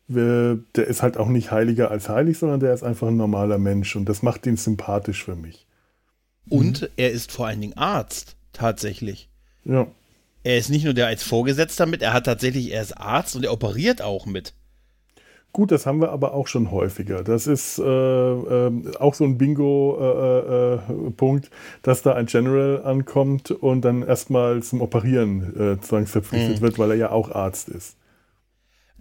der ist halt auch nicht heiliger als heilig, sondern der ist einfach ein normaler Mensch und das macht ihn sympathisch für mich. Und mhm. er ist vor allen Dingen Arzt, tatsächlich. Ja. Er ist nicht nur der als Vorgesetzter mit, er hat tatsächlich, er ist Arzt und er operiert auch mit. Gut, das haben wir aber auch schon häufiger. Das ist äh, äh, auch so ein Bingo-Punkt, äh, äh dass da ein General ankommt und dann erstmal zum Operieren äh, zwangsverpflichtet mhm. wird, weil er ja auch Arzt ist.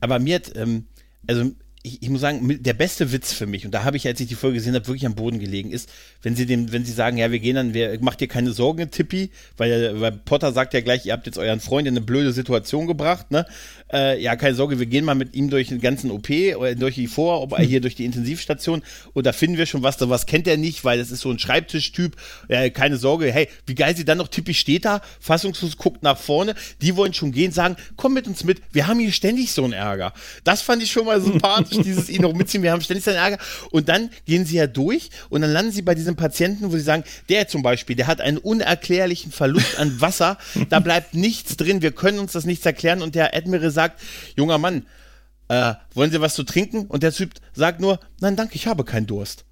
Aber mir hat, ähm, also ich, ich, muss sagen, der beste Witz für mich, und da habe ich, als ich die Folge gesehen habe, wirklich am Boden gelegen, ist, wenn sie dem, wenn sie sagen, ja, wir gehen dann, wir, macht dir keine Sorgen, Tippi, weil, weil Potter sagt ja gleich, ihr habt jetzt euren Freund in eine blöde Situation gebracht, ne? Äh, ja, keine Sorge, wir gehen mal mit ihm durch den ganzen OP oder durch die Vor, ob er hier durch die Intensivstation und da finden wir schon was, da was kennt er nicht, weil das ist so ein Schreibtischtyp, ja, keine Sorge, hey, wie geil sie dann noch, Tippi steht da, fassungslos guckt nach vorne, die wollen schon gehen, sagen, komm mit uns mit, wir haben hier ständig so einen Ärger. Das fand ich schon mal sympathisch praktisch dieses ihn noch mitziehen, wir haben ständig seinen Ärger. Und dann gehen sie ja durch und dann landen sie bei diesem Patienten, wo sie sagen, der zum Beispiel, der hat einen unerklärlichen Verlust an Wasser, da bleibt nichts drin, wir können uns das nichts erklären. Und der Admiral sagt, junger Mann, äh, wollen Sie was zu trinken? Und der Typ sagt nur, nein, danke, ich habe keinen Durst.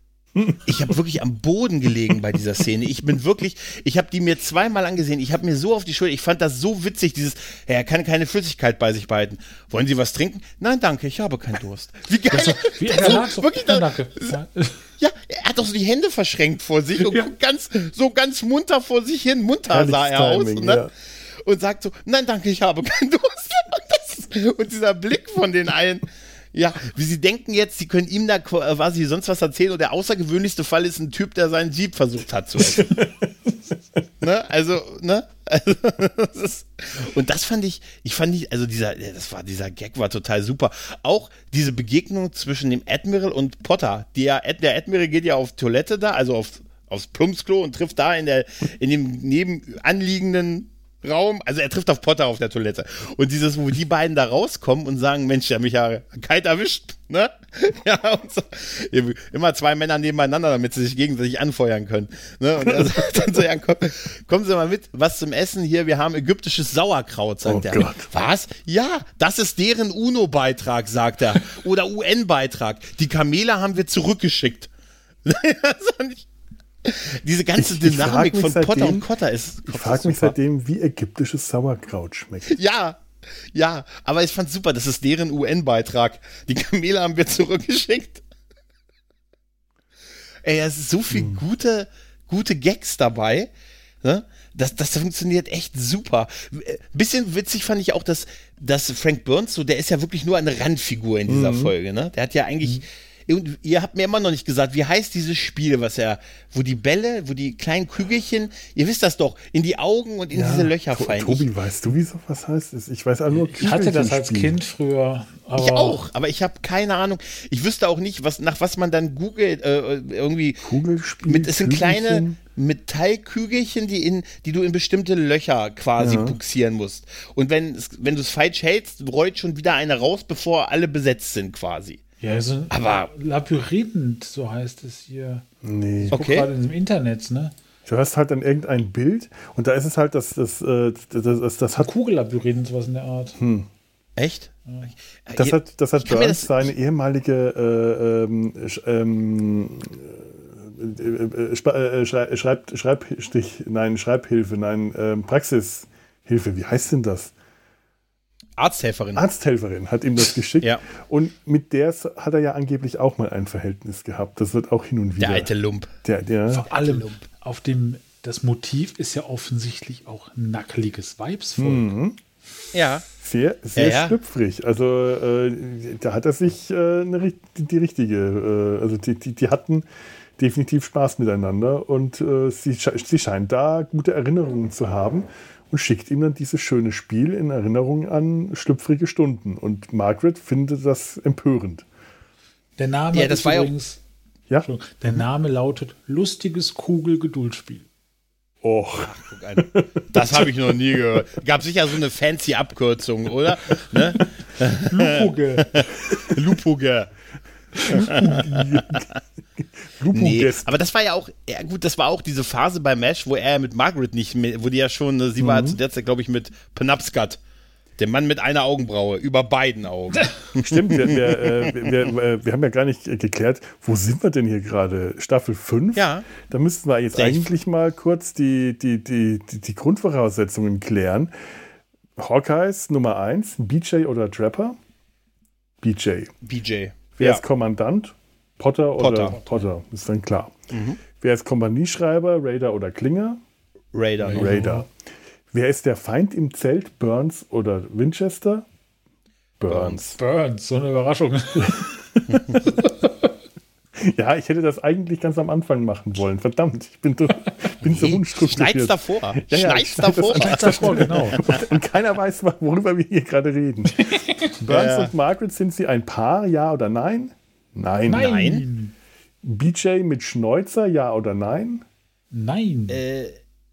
Ich habe wirklich am Boden gelegen bei dieser Szene. Ich bin wirklich, ich habe die mir zweimal angesehen. Ich habe mir so auf die Schulter, ich fand das so witzig, dieses, er kann keine Flüssigkeit bei sich behalten. Wollen Sie was trinken? Nein, danke, ich habe keinen Durst. Wie geil. Das, wie er so, so, wirklich da, danke. Ja, er hat doch so die Hände verschränkt vor sich und ja. ganz, so ganz munter vor sich hin. Munter Herrlich sah er Timing, aus. Ne? Ja. Und sagt so, nein, danke, ich habe keinen Durst. Und, das, und dieser Blick von den allen. Ja, wie sie denken jetzt, sie können ihm da quasi sonst was erzählen und der außergewöhnlichste Fall ist ein Typ, der seinen Jeep versucht hat zu essen. ne? Also, ne? Also, das ist, und das fand ich, ich fand ich, also dieser, das war, dieser Gag war total super. Auch diese Begegnung zwischen dem Admiral und Potter. Der, der Admiral geht ja auf Toilette da, also auf, aufs Plumpsklo und trifft da in der, in dem nebenanliegenden Raum, also er trifft auf Potter auf der Toilette. Und dieses, wo die beiden da rauskommen und sagen, Mensch, der mich ja kalt erwischt, ne? Ja, und so. Immer zwei Männer nebeneinander, damit sie sich gegenseitig anfeuern können. Ne? Und er sagt dann so, ja, komm, kommen Sie mal mit, was zum Essen hier, wir haben ägyptisches Sauerkraut, sagt oh er. Gott. Was? Ja, das ist deren UNO-Beitrag, sagt er. Oder UN-Beitrag. Die Kamele haben wir zurückgeschickt. diese ganze ich, Dynamik ich von seitdem, Potter und Cotter ist. Ich frage mich seitdem, wie ägyptisches Sauerkraut schmeckt. Ja, Ja, aber ich fand's super, das ist deren UN-Beitrag. Die Kamele haben wir zurückgeschickt. Ey, es ist so viel gute, gute Gags dabei. Ne? Das, das funktioniert echt super. Ein bisschen witzig fand ich auch, dass, dass Frank Burns, so, der ist ja wirklich nur eine Randfigur in dieser Folge, ne? Der hat ja eigentlich. Und ihr habt mir immer noch nicht gesagt, wie heißt dieses Spiel, was er, wo die Bälle, wo die kleinen Kügelchen, ihr wisst das doch, in die Augen und in Ja, diese Löcher To- fallen. Tobi, weißt du, wie sowas heißt? Ich weiß auch nur Ich hatte das als. Kind früher. Aber Ich auch, aber ich habe keine Ahnung. Ich wüsste auch nicht, was, nach was man dann googelt, äh, irgendwie. Kugelspiel. Mit, es sind kleine Kügelchen. Metallkügelchen, die, in, die du in bestimmte Löcher quasi Ja. buxieren musst. Und wenn, wenn du es falsch hältst, rollt schon wieder eine raus, bevor alle besetzt sind quasi. Ja, so ein Aber- Labyrinth, so heißt es hier. Nee. Ich guck Okay. gerade im Internet, ne? Du hast halt dann irgendein Bild und da ist es halt, dass das, äh, das, das, das hat Kugellabyrinth, sowas in der Art. Echt? Das Ihr- hat, das hat Burns das- seine ehemalige äh, ähm, ähm, äh, äh, äh, Schreib, Schreibstich, nein, Schreibhilfe, nein, ähm, Praxishilfe, wie heißt denn das? Arzthelferin. Arzthelferin hat ihm das geschickt Ja. und mit der hat er ja angeblich auch mal ein Verhältnis gehabt. Das wird auch hin und wieder. Der alte Lump. Der, der, Vor allem auf dem, das Motiv ist ja offensichtlich auch nackeliges Weibsvolk. Mhm. Ja. Sehr, sehr Ja, ja. schlüpfrig. Also äh, da hat er sich äh, eine, ri- die, die richtige, äh, also die, die, die hatten definitiv Spaß miteinander und äh, sie, sie scheint da gute Erinnerungen zu haben und schickt ihm dann dieses schöne Spiel in Erinnerung an schlüpfrige Stunden. Und Margaret findet das empörend. Der Name Ja, das ist war übrigens, Ja? Der Name lautet Lustiges Kugel-Geduldsspiel. Och. Das habe ich noch nie gehört. Gab sicher so eine fancy Abkürzung, oder? Ne? Lupuge. Lupuge. Nee, aber das war ja auch, ja gut, das war auch diese Phase bei Mesh, wo er mit Margaret nicht, mehr- wo die ja schon, äh, sie war zu der Zeit, glaube ich, mit Penobscot, dem Mann mit einer Augenbraue, über beiden Augen. Stimmt, wir, wir, äh, wir, wir, haben ja gar nicht geklärt, wo sind wir denn hier gerade? Staffel 5? Ja. Da müssten wir jetzt ich- eigentlich mal kurz die, die, die, die, die Grundvoraussetzungen klären. Hawkeyes Nummer 1, BJ oder Trapper? BJ. BJ. Wer Ja. ist Kommandant? Potter oder Potter. Potter, ist dann klar. Wer ist Kompanieschreiber? Raider oder Klinger? Raider. noch. Raider. Wer ist der Feind im Zelt? Burns oder Winchester? Burns. Burns, so eine Überraschung. Ja, ich hätte das eigentlich ganz am Anfang machen wollen. Verdammt, ich bin so, bin so unstrukturiert. Schneid's davor. Ja, ja, Schneid's davor. an- Davor, genau. Und, und keiner weiß, worüber wir hier gerade reden. Burns Ja. und Margaret, sind sie ein Paar, ja oder nein? Nein. Nein. BJ mit Schnäuzer, ja oder nein? Nein. Äh,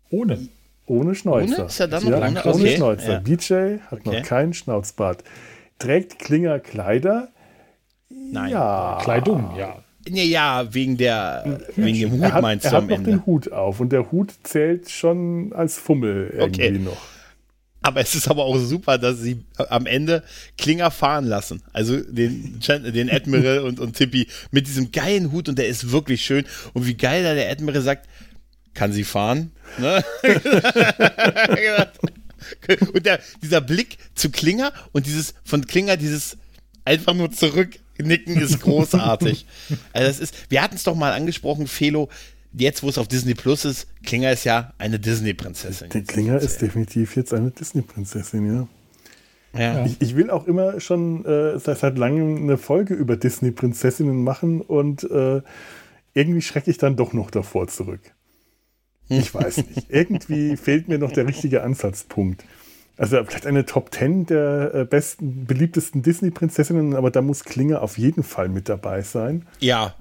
Ohne. Ohne Schnäuzer. Ohne? Ist er dann noch ja, ohne? ohne Okay. Schnäuzer. Ja. BJ hat Okay. noch keinen Schnauzbart. Trägt Klinger Kleider? nein. Ja. Kleidung, ja. Ja, wegen der, wegen dem Hut Er hat, meinst er du hat am noch Ende. den Hut auf und der Hut zählt schon als Fummel irgendwie Okay. noch. Aber es ist aber auch super, dass sie am Ende Klinger fahren lassen. Also den, den Admiral und, und Tippi mit diesem geilen Hut und der ist wirklich schön. Und wie geil da der Admiral sagt, kann sie fahren? Ne? und der, dieser Blick zu Klinger und dieses von Klinger dieses einfach nur zurücknicken ist großartig. also das ist, wir hatten es doch mal angesprochen, Felo, jetzt wo es auf Disney Plus ist, Klinger ist ja eine Disney-Prinzessin. Der Klinger ist definitiv jetzt eine Disney-Prinzessin, ja. Ja. Ich, ich will auch immer schon äh, seit, seit langem eine Folge über Disney-Prinzessinnen machen und äh, irgendwie schrecke ich dann doch noch davor zurück. Ich weiß nicht. Irgendwie fehlt mir noch der richtige Ansatzpunkt. Also vielleicht eine Top 10 der äh, besten, beliebtesten Disney-Prinzessinnen, aber da muss Klinger auf jeden Fall mit dabei sein. Ja,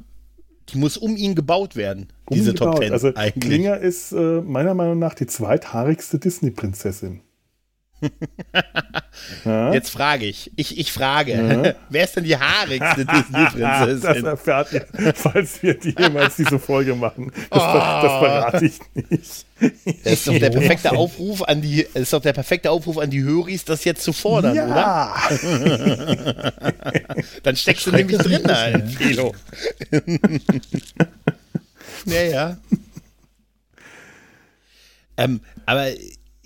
die muss um ihn gebaut werden, diese Top Umgebaut. Ten Also eigentlich. Klinger ist äh, meiner Meinung nach die zweithaarigste Disney-Prinzessin. Jetzt frage ich, ich, ich frage, wer ist denn die haarigste Disney-Prinzessin? Das erfahrt ihr, falls wir die jemals diese Folge machen. Das, ver- das verrate ich nicht. Das ist doch der perfekte Aufruf an die, ist doch der perfekte Aufruf an die Höris, das jetzt zu fordern, oder? ja, Dann steckst du nämlich drin, da, Felo. ja, ja. ähm, aber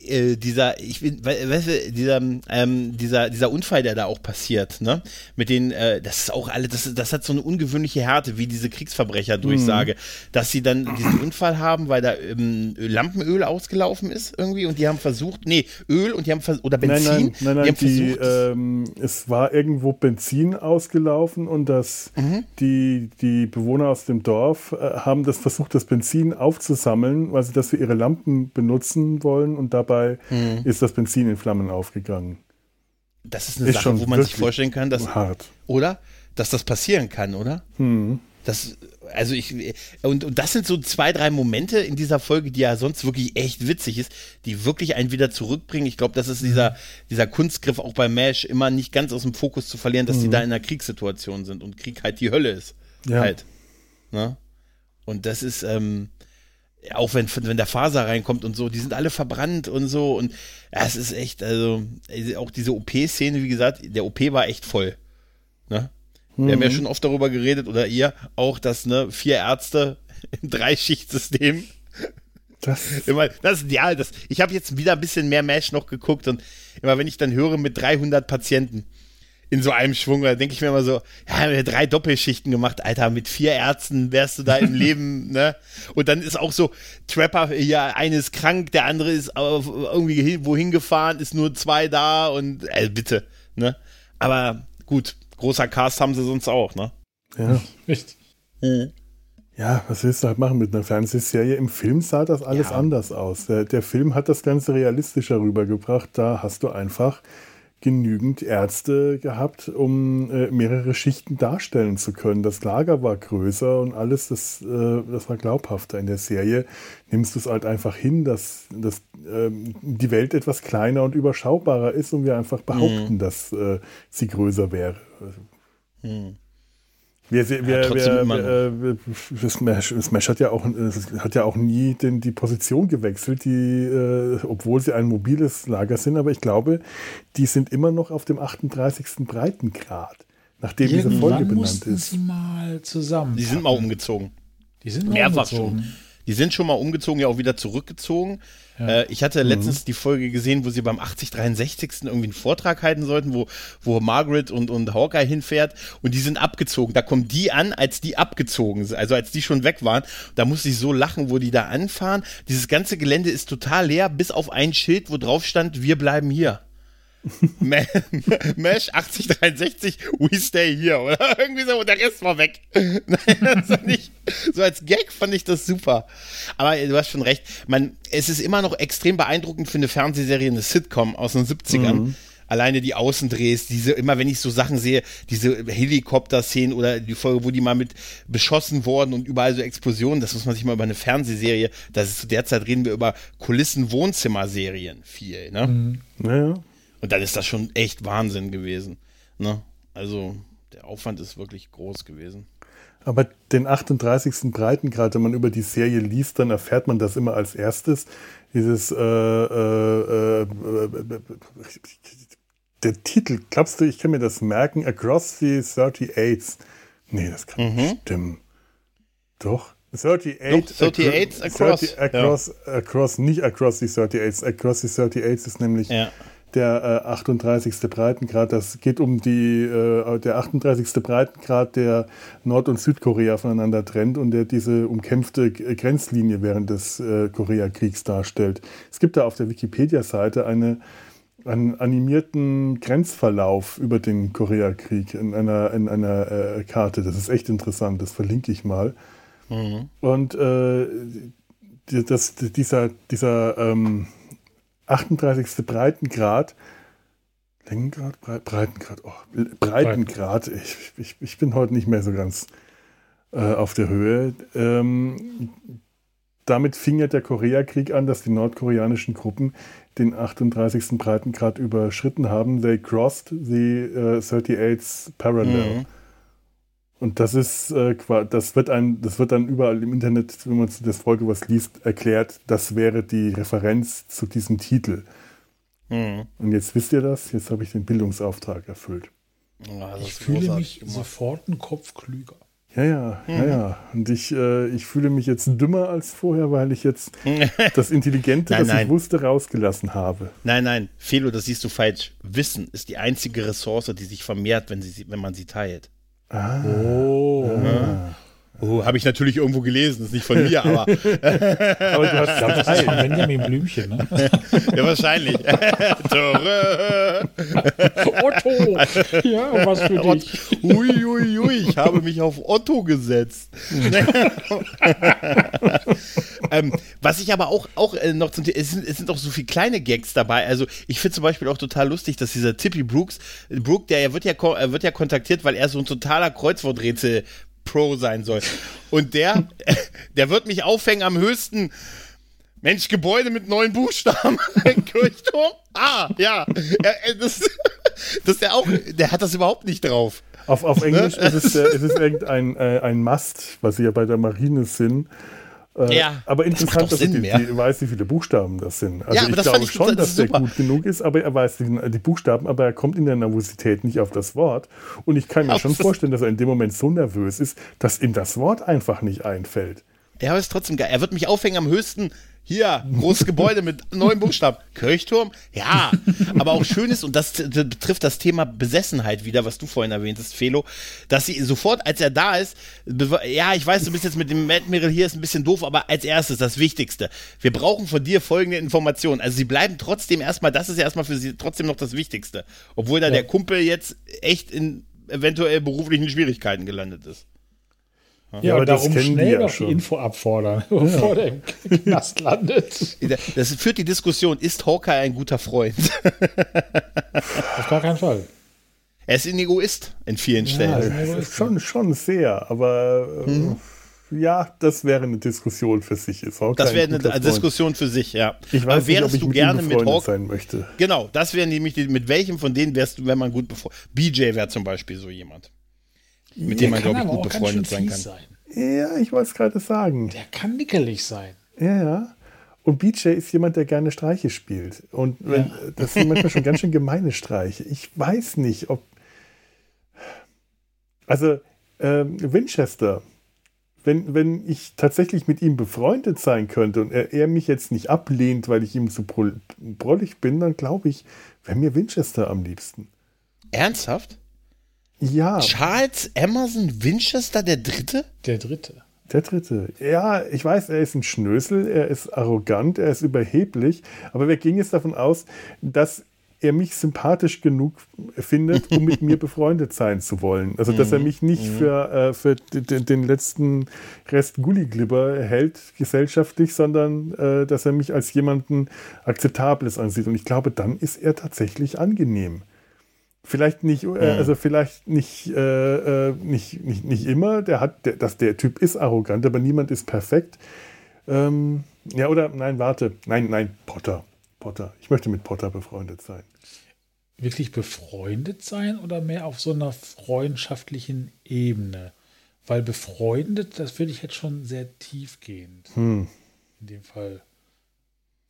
äh, dieser, ich bin, weißt du, dieser, ähm, dieser, dieser Unfall, der da auch passiert, ne? Mit den, äh, das ist auch alle, das, das hat so eine ungewöhnliche Härte, wie diese Kriegsverbrecher-Durchsage, mhm. dass sie dann diesen Unfall haben, weil da ähm, Lampenöl ausgelaufen ist irgendwie und die haben versucht, nee, Öl und die haben versucht, oder Benzin. Nein, nein, nein, die, die ähm, es war irgendwo Benzin ausgelaufen und das, mhm. die, die Bewohner aus dem Dorf äh, haben das versucht, das Benzin aufzusammeln, weil sie das für ihre Lampen benutzen wollen und dabei dabei mhm. ist das Benzin in Flammen aufgegangen. Das ist eine ist Sache, wo man sich vorstellen kann, dass. Hart. Oder? Dass das passieren kann, oder? Mhm. Das, also ich, und, und das sind so zwei, drei Momente in dieser Folge, die ja sonst wirklich echt witzig ist, die wirklich einen wieder zurückbringen. Ich glaube, das ist dieser, dieser Kunstgriff auch bei MASH immer nicht ganz aus dem Fokus zu verlieren, dass mhm. die da in einer Kriegssituation sind und Krieg halt die Hölle ist. Ja. Halt. Ne? Und das ist, ähm, auch wenn, wenn der Faser reinkommt und so, die sind alle verbrannt und so und ja, es ist echt, also auch diese OP-Szene, wie gesagt, der OP war echt voll. Ne? Mhm. Wir haben ja mhm. schon oft darüber geredet, oder ihr auch, dass ne, vier Ärzte im Dreischichtsystem das, immer, das ja, das, ich habe jetzt wieder ein bisschen mehr Mesh noch geguckt und immer wenn ich dann höre mit 300 Patienten, in so einem Schwung. Da denke ich mir immer so, ja, haben wir drei Doppelschichten gemacht, Alter, mit vier Ärzten wärst du da im Leben, ne? Und dann ist auch so, Trapper, ja, eine ist krank, der andere ist irgendwie wohin gefahren, ist nur zwei da und, äh, bitte, ne? Aber gut, großer Cast haben sie sonst auch, ne? Ja. Richtig. Mhm. Ja, was willst du halt machen mit einer Fernsehserie? Im Film sah das alles ja. anders aus. Der, der Film hat das Ganze realistischer rübergebracht. Da hast du einfach genügend Ärzte gehabt, um äh, mehrere Schichten darstellen zu können. Das Lager war größer und alles, das, äh, das war glaubhafter. In der Serie nimmst du es halt einfach hin, dass, dass äh, die Welt etwas kleiner und überschaubarer ist und wir einfach behaupten, mhm. dass äh, sie größer wäre. Mhm. Wir, wir, ja, wir, wir, äh, Smash, Smash hat ja auch, hat ja auch nie den, die Position gewechselt, die, äh, obwohl sie ein mobiles Lager sind, aber ich glaube, die sind immer noch auf dem 38. Breitengrad, nachdem Irgendwann diese Folge benannt ist. Sie mal zusammen. Die sind mal umgezogen. Die sind mehrfach umgezogen. schon. Die sind schon mal umgezogen, ja auch wieder zurückgezogen. Ja. Äh, ich hatte letztens mhm. die Folge gesehen, wo sie beim 8063. irgendwie einen Vortrag halten sollten, wo, wo Margaret und, und Hawkeye hinfährt und die sind abgezogen. Da kommen die an, als die abgezogen sind, also als die schon weg waren. Da muss ich so lachen, wo die da anfahren. Dieses ganze Gelände ist total leer, bis auf ein Schild, wo drauf stand, wir bleiben hier. Mesh 8063, we stay here, oder? Irgendwie so, und der Rest war weg. nicht, so als Gag fand ich das super. Aber du hast schon recht, man, es ist immer noch extrem beeindruckend für eine Fernsehserie, eine Sitcom aus den 70ern. Mhm. Alleine die Außendrehs, diese, immer wenn ich so Sachen sehe, diese Helikopter-Szenen oder die Folge, wo die mal mit beschossen wurden und überall so Explosionen, das muss man sich mal über eine Fernsehserie, das ist zu der Zeit reden wir über Kulissen-Wohnzimmerserien viel, ne? Mhm. Naja. Und dann ist das schon echt Wahnsinn gewesen. Ne? Also der Aufwand ist wirklich groß gewesen. Aber den 38. Breitengrad, wenn man über die Serie liest, dann erfährt man das immer als erstes. Dieses äh, äh, äh, der Titel, glaubst du, ich kann mir das merken? Across the 38. Nee, das kann mhm. nicht stimmen. Doch. 38, Doch, 38 across. 30, across, ja. across, nicht across the 38. Across the 38 ist nämlich ja der äh, 38. Breitengrad. Das geht um die, äh, der 38. Breitengrad, der Nord- und Südkorea voneinander trennt und der diese umkämpfte Grenzlinie während des äh, Koreakriegs darstellt. Es gibt da auf der Wikipedia-Seite eine, einen animierten Grenzverlauf über den Koreakrieg in einer, in einer äh, Karte. Das ist echt interessant, das verlinke ich mal. Mhm. Und äh, das, dieser, dieser ähm, 38. Breitengrad. Längengrad, Breitengrad, oh, Breitengrad. Ich, ich, ich bin heute nicht mehr so ganz äh, auf der Höhe. Ähm, damit fing ja der Koreakrieg an, dass die nordkoreanischen Gruppen den 38. Breitengrad überschritten haben. They crossed the uh, 38th parallel. Mhm. Und das ist, äh, das wird ein, das wird dann überall im Internet, wenn man das Folge was liest, erklärt, das wäre die Referenz zu diesem Titel. Mhm. Und jetzt wisst ihr das, jetzt habe ich den Bildungsauftrag erfüllt. Ja, ich fühle mich gemacht. sofort einen Kopf klüger. Ja, ja, ja, ja. Und ich, äh, ich fühle mich jetzt dümmer als vorher, weil ich jetzt das Intelligente, Nein, das nein. ich wusste, rausgelassen habe. Nein, nein, Felo, das siehst du falsch. Wissen ist die einzige Ressource, die sich vermehrt, wenn, sie, wenn man sie teilt. Oh. Oh, habe ich natürlich irgendwo gelesen, ist nicht von mir, aber Aber du hast glaube, das ist von Benjamin Blümchen, ne? ja, wahrscheinlich. Otto! Ja, was für dich. Ui, ui, ui, ich habe mich auf Otto gesetzt. ähm, was ich aber auch, auch äh, noch zum Thema, es sind, es sind auch so viele kleine Gags dabei. Also ich finde zum Beispiel auch total lustig, dass dieser Tippy Brooks, Brook, der wird ja, äh, wird ja kontaktiert, weil er so ein totaler Kreuzworträtsel Pro sein soll. Und der, der wird mich aufhängen am höchsten. Mensch, Gebäude mit neun Buchstaben. Kirchturm? Ah, ja. Er, er, das, das ist ja auch, der hat das überhaupt nicht drauf. Auf, auf Englisch ist es, äh, es ist irgendein äh, ein Mast, was sie ja bei der Marine sind. Äh, Ja, aber interessant, dass Sinn die, die weiß, wie viele Buchstaben das sind. Also Ja, ich glaube schon, das dass der super. gut genug ist, aber er weiß die, die Buchstaben, aber er kommt in der Nervosität nicht auf das Wort. Und ich kann mir schon vorstellen, dass er in dem Moment so nervös ist, dass ihm das Wort einfach nicht einfällt. Ja, aber ist trotzdem geil. Er wird mich aufhängen am höchsten. Hier, großes Gebäude mit neun Buchstaben. Kirchturm? Ja. Aber auch schön ist, und das betrifft das Thema Besessenheit wieder, was du vorhin erwähntest, Felo, dass sie sofort, als er da ist, ja, ich weiß, du bist jetzt mit dem Admiral hier, ist ein bisschen doof, aber als erstes das Wichtigste. Wir brauchen von dir folgende Informationen. Also sie bleiben trotzdem erstmal, das ist ja erstmal für sie trotzdem noch das Wichtigste. Obwohl da der Kumpel jetzt echt in eventuell beruflichen Schwierigkeiten gelandet ist. Ja, aber darum schnell ja noch schon. die Info abfordern, bevor der im Knast landet. Das führt die Diskussion, ist Hawkeye ein guter Freund? Auf gar keinen Fall. Er ist ein Egoist in vielen Stellen. also- Äh, schon, schon sehr, aber äh, ja, das wäre eine Diskussion für sich. Ist Hawkeye das ein wäre eine guter Freund? Diskussion für sich, ja. Ich Aber weiß nicht, ob wärst ich du mit gerne mit Hawkeye? sein möchte. Genau, das wäre nämlich, die, mit welchem von denen wärst du, wenn man gut befreundet BJ wäre zum Beispiel so jemand. Mit dem man, glaube ich, gut befreundet sein kann. sein. Ja, ich wollte es gerade sagen. Der kann nickelig sein. Ja, ja. Und BJ ist jemand, der gerne Streiche spielt. Und wenn, das sind manchmal schon ganz schön gemeine Streiche. Ich weiß nicht, ob. Also, ähm, Winchester, wenn, wenn ich tatsächlich mit ihm befreundet sein könnte und er, er mich jetzt nicht ablehnt, weil ich ihm zu brollig bin, dann glaube ich, wäre mir Winchester am liebsten. Ernsthaft? Ja, Charles Emerson Winchester der Dritte? Der dritte. Der dritte. Ja, ich weiß, er ist ein Schnösel, er ist arrogant, er ist überheblich, aber wir gingen jetzt davon aus, dass er mich sympathisch genug findet, um mit mir befreundet sein zu wollen. Also, dass er mich nicht für, äh, für den, den letzten Rest Gulliglibber hält, gesellschaftlich, sondern äh, dass er mich als jemanden Akzeptables ansieht. Und ich glaube, dann ist er tatsächlich angenehm. Vielleicht nicht, äh, also vielleicht nicht, äh, äh, nicht, nicht, nicht immer. Der hat, der, dass der Typ ist arrogant, aber niemand ist perfekt. Ähm, ja, oder nein, warte. Nein, nein, Potter. Potter. Ich möchte mit Potter befreundet sein. Wirklich befreundet sein oder mehr auf so einer freundschaftlichen Ebene? Weil befreundet, das würde ich jetzt schon sehr tiefgehend Hm. in dem Fall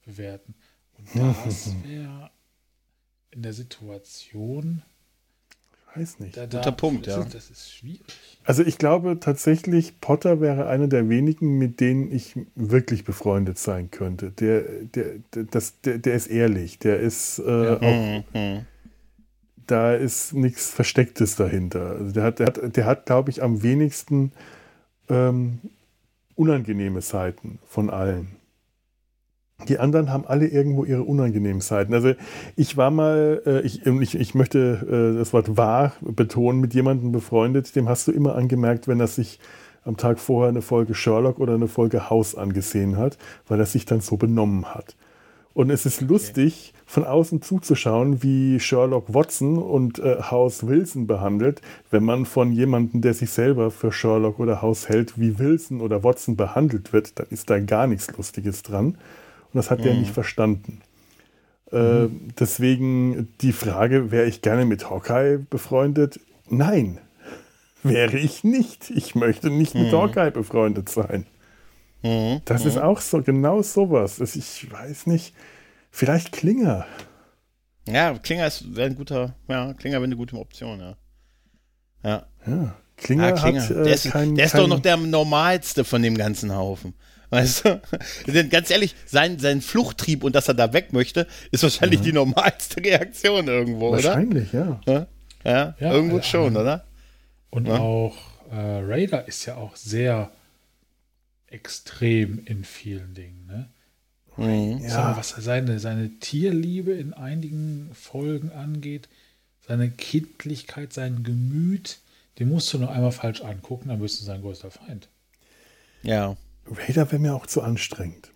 bewerten. Und das wäre in der Situation. Weiß nicht. Da, Guter da, Punkt, das ja. Ist, das ist schwierig. Also ich glaube tatsächlich, Potter wäre einer der wenigen, mit denen ich wirklich befreundet sein könnte. Der, der, der, das, der, der ist ehrlich, der ist äh, auch Mhm. da ist nichts Verstecktes dahinter. Also der hat, der hat, der hat glaube ich, am wenigsten ähm, unangenehme Seiten von allen. Die anderen haben alle irgendwo ihre unangenehmen Seiten. Also ich war mal, äh, ich, ich, ich möchte äh, das Wort wahr betonen, mit jemandem befreundet, dem hast du immer angemerkt, wenn er sich am Tag vorher eine Folge Sherlock oder eine Folge House angesehen hat, weil er sich dann so benommen hat. Und es ist lustig, von außen zuzuschauen, wie Sherlock Watson und äh, House Wilson behandelt, wenn man von jemandem, der sich selber für Sherlock oder House hält, wie Wilson oder Watson behandelt wird, dann ist da gar nichts Lustiges dran. Und das hat der nicht verstanden. Äh, deswegen die Frage, wäre ich gerne mit Hawkeye befreundet? Nein, wäre ich nicht. Ich möchte nicht mit Hawkeye befreundet sein. Mhm. Das ist auch so, genau sowas. Das, ich weiß nicht, vielleicht Klinger. Ja, Klinger ist wäre ein guter, ja, Klinger wäre eine gute Option, ja. Ja. Ja, Klinger, Ja, Klinger. hat äh, der ist, kein, der ist kein, doch noch der normalste von dem ganzen Haufen. Weißt du? Denn ganz ehrlich, sein, sein Fluchttrieb und dass er da weg möchte, ist wahrscheinlich die normalste Reaktion irgendwo, oder? Wahrscheinlich, ja. Ja, ja, Ja, irgendwo äh, schon, oder? Und Ja. auch äh, Raider ist ja auch sehr extrem in vielen Dingen. Ne? Mhm. Ja, was seine, seine Tierliebe in einigen Folgen angeht, seine Kindlichkeit, sein Gemüt, den musst du nur einmal falsch angucken, dann bist du sein größter Feind. Ja, Raider wäre mir auch zu anstrengend.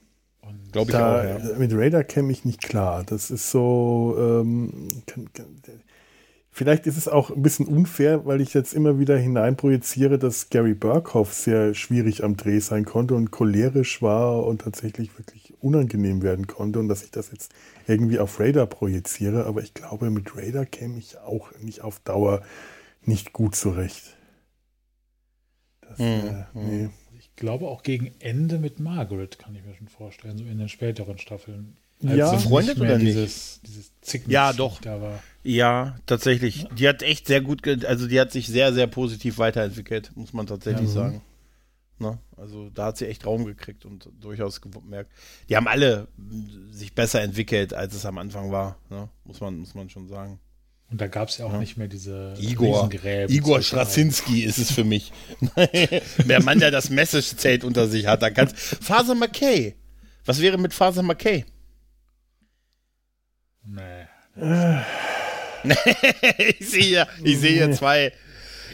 Glaube ich Da, auch, ja. Mit Raider käme ich nicht klar. Das ist so. Ähm, kann, kann, vielleicht ist es auch ein bisschen unfair, weil ich jetzt immer wieder hineinprojiziere, dass Gary Burkhoff sehr schwierig am Dreh sein konnte und cholerisch war und tatsächlich wirklich unangenehm werden konnte und dass ich das jetzt irgendwie auf Raider projiziere. Aber ich glaube, mit Raider käme ich auch nicht auf Dauer nicht gut zurecht. Das, Hm, äh, hm. nee. Ich glaube auch gegen Ende mit Margaret, kann ich mir schon vorstellen, so in den späteren Staffeln. Ja. nicht Befreundet mehr oder nicht? Dieses, dieses Zicken Ja, doch. Da war. Ja, tatsächlich. Die hat echt sehr gut, also die hat sich sehr, sehr positiv weiterentwickelt, muss man tatsächlich Ja. sagen. Ne? Also da hat sie echt Raum gekriegt und durchaus gemerkt. Die haben alle sich besser entwickelt, als es am Anfang war, ne? muss, man, muss man schon sagen. Und da gab es ja auch Ja. nicht mehr diese Igor, Igor Straczynski ist es für mich. Der Mann, der das Message-Zelt unter sich hat, da kannst Faser McKay. Was wäre mit Faser McKay? Nee. ich sehe ich sehe hier zwei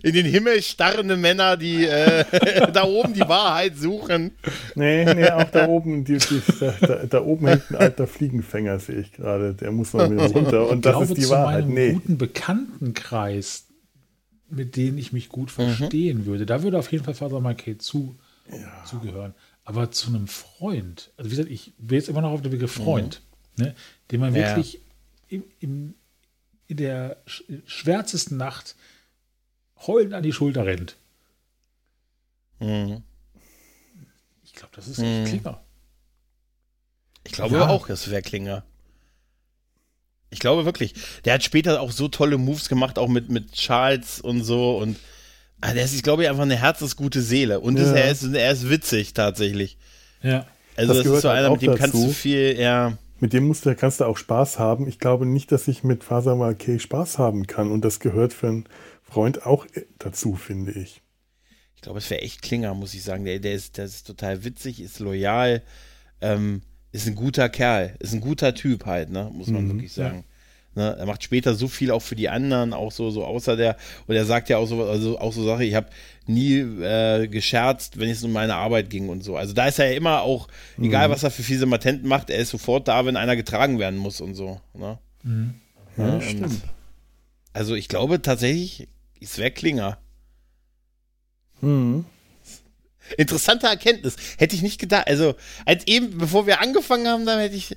in den Himmel starrende Männer, die äh, da oben die Wahrheit suchen. Nee, nee, auch da oben, die, die, da, da, da oben hängt ein alter Fliegenfänger, sehe ich gerade. Der muss mal wieder runter. Und Ich das glaube, ist die zu Wahrheit. meinem Nee. guten Bekanntenkreis, mit denen ich mich gut Mhm. verstehen würde, da würde auf jeden Fall Father Marquet zu, zugehören. Aber zu einem Freund, also wie gesagt, ich will jetzt immer noch auf den Begriff Freund, ne, den man Mhm. Ja. wirklich im, im, in der sch schwärzesten Nacht heulend an die Schulter rennt. Mhm. Ich glaube, das ist echt Mhm. Klinger. Ich glaube Ja. auch, das wäre Klinger. Ich glaube wirklich. Der hat später auch so tolle Moves gemacht, auch mit, mit Charles und so. Und ah, der ist, ich glaube, einfach eine herzensgute Seele. Und Ja. ist, er, ist, er ist witzig tatsächlich. Ja. Also Das das, gehört ist so halt einer, mit dem kannst dazu. du viel, ja. Mit dem musst du, kannst du auch Spaß haben. Ich glaube nicht, dass ich mit Faser Marquet Spaß haben kann. Und das gehört für einen Freund auch dazu, finde ich. Ich glaube, es wäre echt Klinger, muss ich sagen. Der, der, ist, der ist total witzig, ist loyal, ähm, ist ein guter Kerl, ist ein guter Typ halt, ne? muss man Mhm. wirklich sagen. Ne? Er macht später so viel auch für die anderen, auch so, so außer der, und er sagt ja auch so, also auch so Sache, ich habe nie äh, gescherzt, wenn es um meine Arbeit ging und so. Also da ist er ja immer auch, egal was er für fiese Matenten macht, er ist sofort da, wenn einer getragen werden muss und so. Ne? Mhm. Ja, Ja, stimmt. und- Also ich glaube tatsächlich, es wäre Klinger. Mhm. Interessante Erkenntnis. Hätte ich nicht gedacht. Also, als eben, bevor wir angefangen haben, da hätte ich,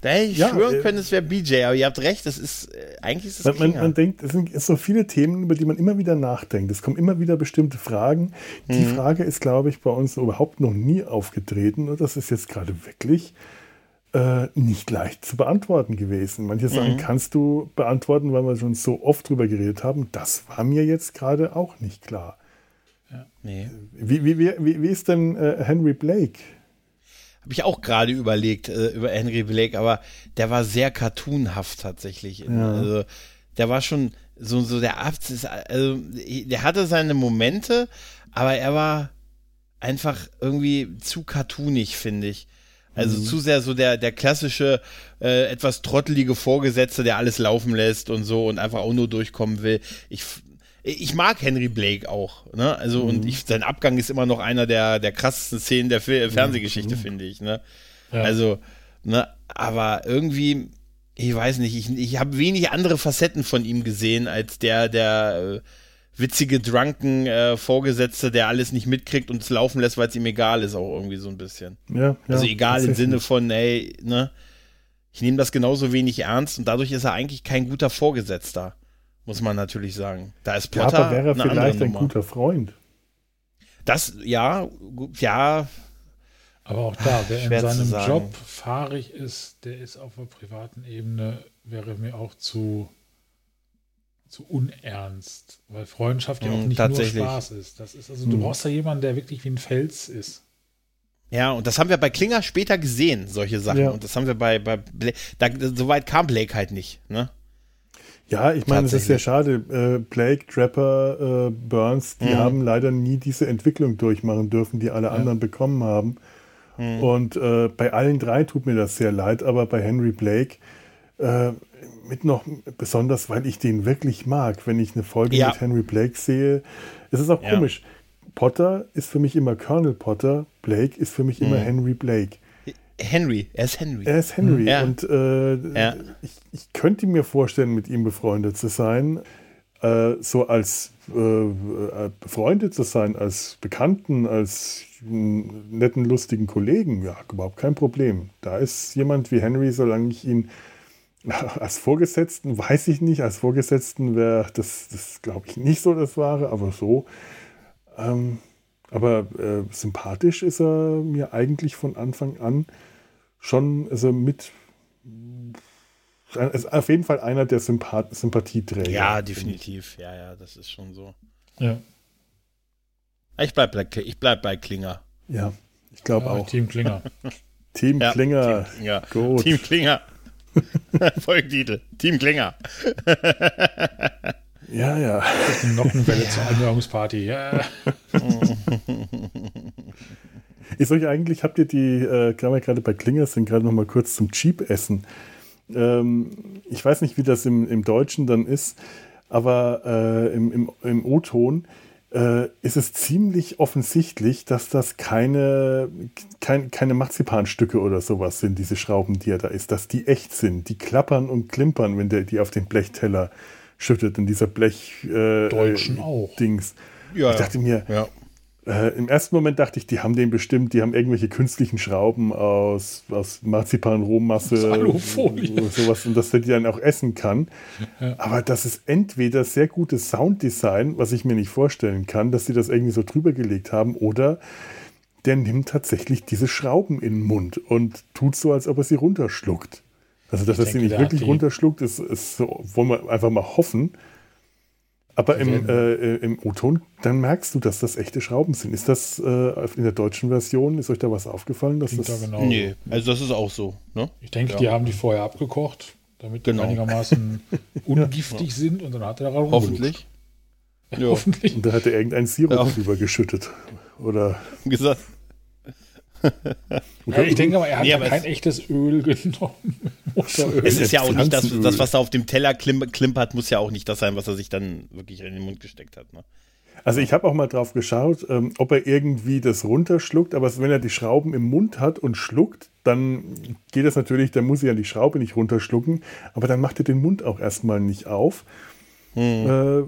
da hätte ich Ja, schwören äh, können, es wäre BJ. Aber ihr habt recht, das ist, äh, eigentlich ist es Man, man, man denkt, es sind so viele Themen, über die man immer wieder nachdenkt. Es kommen immer wieder bestimmte Fragen. Die Mhm. Frage ist, glaube ich, bei uns überhaupt noch nie aufgetreten. Und das ist jetzt gerade wirklich äh, nicht leicht zu beantworten gewesen. Manche Sachen Mhm. kannst du beantworten, weil wir schon so oft drüber geredet haben. Das war mir jetzt gerade auch nicht klar. nee. Wie, wie, wie, wie wie ist denn äh, Henry Blake? Habe ich auch gerade überlegt, äh, über Henry Blake, aber der war sehr cartoonhaft tatsächlich. Ja. Also, der war schon so, so der Arzt ist, also, der hatte seine Momente, aber er war einfach irgendwie zu cartoonig, finde ich. Also zu sehr so der, der klassische, äh, etwas trottelige Vorgesetzte, der alles laufen lässt und so und einfach auch nur durchkommen will. Ich, ich mag Henry Blake auch, ne? Also, und ich, sein Abgang ist immer noch einer der, der krassesten Szenen der Fil Fernsehgeschichte, finde ich, ne? Ja. Also, ne, aber irgendwie, ich weiß nicht, ich, ich habe wenig andere Facetten von ihm gesehen, als der, der äh, witzige, drunken äh, Vorgesetzte, der alles nicht mitkriegt und es laufen lässt, weil es ihm egal ist, auch irgendwie so ein bisschen. Ja, ja, also egal im. Sinne von, ey, ne, ich nehme das genauso wenig ernst und dadurch ist er eigentlich kein guter Vorgesetzter, muss man natürlich sagen. Da ist Ja, Potter aber wäre er vielleicht ein guter Freund? Das, ja, ja, Aber auch da, wer in seinem. Job fahrig ist, der ist auf der privaten Ebene, wäre mir auch zu, zu unernst, weil Freundschaft ja auch Mm, nicht nur tatsächlich. Spaß ist. Das ist also, du brauchst da jemanden, der wirklich wie ein Fels ist. Ja, und das haben wir bei Klinger später gesehen, solche Sachen. Ja. Und das haben wir bei, bei Blake, da, so weit kam Blake halt nicht, ne? Ja, ich meine, es ist sehr schade. Äh, Blake, Trapper, äh, Burns, die Mhm. haben leider nie diese Entwicklung durchmachen dürfen, die alle anderen bekommen haben. Mhm. Und äh, bei allen drei tut mir das sehr leid, aber bei Henry Blake äh, mit noch besonders, weil ich den wirklich mag, wenn ich eine Folge Ja. mit Henry Blake sehe. Es ist auch Ja. komisch. Potter ist für mich immer Colonel Potter, Blake ist für mich immer Mhm. Henry Blake. Henry, er ist Henry. Er ist Henry Ja. und äh, Ja. ich, ich könnte mir vorstellen, mit ihm befreundet zu sein. Äh, so als äh, äh, befreundet zu sein, als Bekannten, als mm, netten, lustigen Kollegen, ja, überhaupt kein Problem. Da ist jemand wie Henry, solange ich ihn als Vorgesetzten, weiß ich nicht, als Vorgesetzten wäre das, das glaube ich, nicht so das Wahre, aber so. Ähm, aber äh, sympathisch ist er mir eigentlich von Anfang an schon, also mit, ist auf jeden Fall einer der Sympath Sympathieträger. ja, definitiv. Ja, ja, das ist schon so. Ja, Ich bleib bei, ich bleib bei Klinger. Ja, ich glaube ja auch. Team Klinger. Team Ja, Klinger. Team Klinger. Gut. Team Klinger. Folgentitel. Team Klinger. Ja, ja. Die Nockenwelle zur Anhörungsparty. Ja. Ist euch eigentlich, habt ihr die, äh, gerade bei Klinger sind, gerade noch mal kurz zum Cheap-Essen. Ähm, ich weiß nicht, wie das im, im Deutschen dann ist, aber äh, im, im, im O-Ton äh, ist es ziemlich offensichtlich, dass das keine, kein, keine Marzipanstücke oder sowas sind, diese Schrauben, die er da ist, dass die echt sind. Die klappern und klimpern, wenn der die auf den Blechteller schüttet, in dieser Blech äh, Deutschen auch. Dings. Ja, ich dachte mir, ja. Äh, Im ersten Moment dachte ich, die haben den bestimmt, die haben irgendwelche künstlichen Schrauben aus, aus Marzipan, Rohmasse, Aus Alufolie. sowas und dass der die dann auch essen kann. Aber das ist entweder sehr gutes Sounddesign, was ich mir nicht vorstellen kann, dass sie das irgendwie so drüber gelegt haben, oder der nimmt tatsächlich diese Schrauben in den Mund und tut so, als ob er sie runterschluckt. Also, dass er sie nicht wirklich runterschluckt, ist, ist so, wollen wir einfach mal hoffen. Aber Die im, äh, im O-Ton, dann merkst du, dass das echte Schrauben sind. Ist das äh, in der deutschen Version, ist euch da was aufgefallen? Dass Klingt das, da genau. Nee, also das ist auch so. Ne? Ich denke, Ja. die haben die vorher abgekocht, damit die Genau. einigermaßen ungiftig sind und dann hat er daran Hoffentlich. Ja. Hoffentlich. Und da hat er irgendein Sirup Ja. drüber geschüttet. Oder Gesagt. Ja, ich denke aber, er hat Nee, ja aber kein es- echtes Öl genommen. Mutteröl. Es ist ja auch nicht das, das, was da auf dem Teller klim klimpert, muss ja auch nicht das sein, was er sich dann wirklich in den Mund gesteckt hat. Ne? Also ich habe auch mal drauf geschaut, ähm, ob er irgendwie das runterschluckt, aber wenn er die Schrauben im Mund hat und schluckt, dann geht das natürlich, dann muss er ja die Schraube nicht runterschlucken, aber dann macht er den Mund auch erstmal nicht auf. Äh,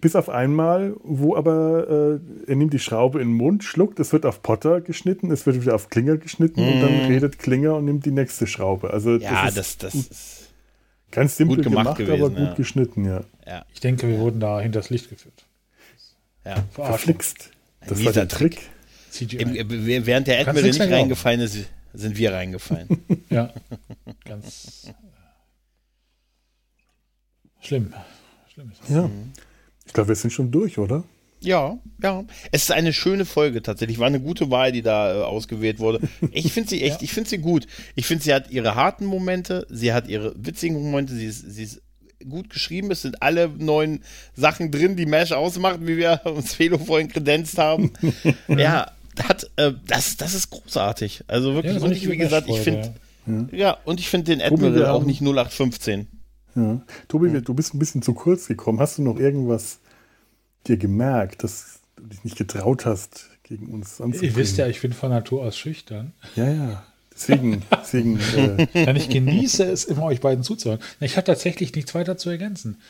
bis auf einmal, wo aber äh, er nimmt die Schraube in den Mund, schluckt, es wird auf Potter geschnitten, es wird wieder auf Klinger geschnitten und dann redet Klinger und nimmt die nächste Schraube. Also Ja, ist das, das ist. ganz simpel gut gemacht gemacht, gewesen, aber gut ja. geschnitten, ja. Ja, Ich denke, wir wurden da hinters Licht geführt. ja. Verflixt. Das war der Trick. Trick. Im, äh, während der Admiral nicht reingefallen ist, sind wir reingefallen. Ja, ganz äh, schlimm. Schlimm ist das. Ja. Ich glaube, wir sind schon durch, oder? Ja, ja. Es ist eine schöne Folge tatsächlich. War eine gute Wahl, die da äh, ausgewählt wurde. Ich finde sie echt, ich finde sie gut. Ich finde, sie hat ihre harten Momente, sie hat ihre witzigen Momente, sie ist, sie ist gut geschrieben. Es sind alle neuen Sachen drin, die Mesh ausmacht, wie wir uns Felo vorhin kredenzt haben. ja, hat, äh, das, das ist großartig. Also Ja, wirklich, ist und ich, wie gesagt, ich finde, ja, und ich finde den Admiral auch nicht 0815. Ja. Tobi, wir- du bist ein bisschen zu kurz gekommen. Hast du noch irgendwas dir gemerkt, dass du dich nicht getraut hast, gegen uns anzubringen? Ihr wisst ja, ich bin von Natur aus schüchtern. Ja, ja. Deswegen, deswegen äh, ich genieße es immer, euch beiden zuzuhören. Ich habe tatsächlich nichts weiter zu ergänzen.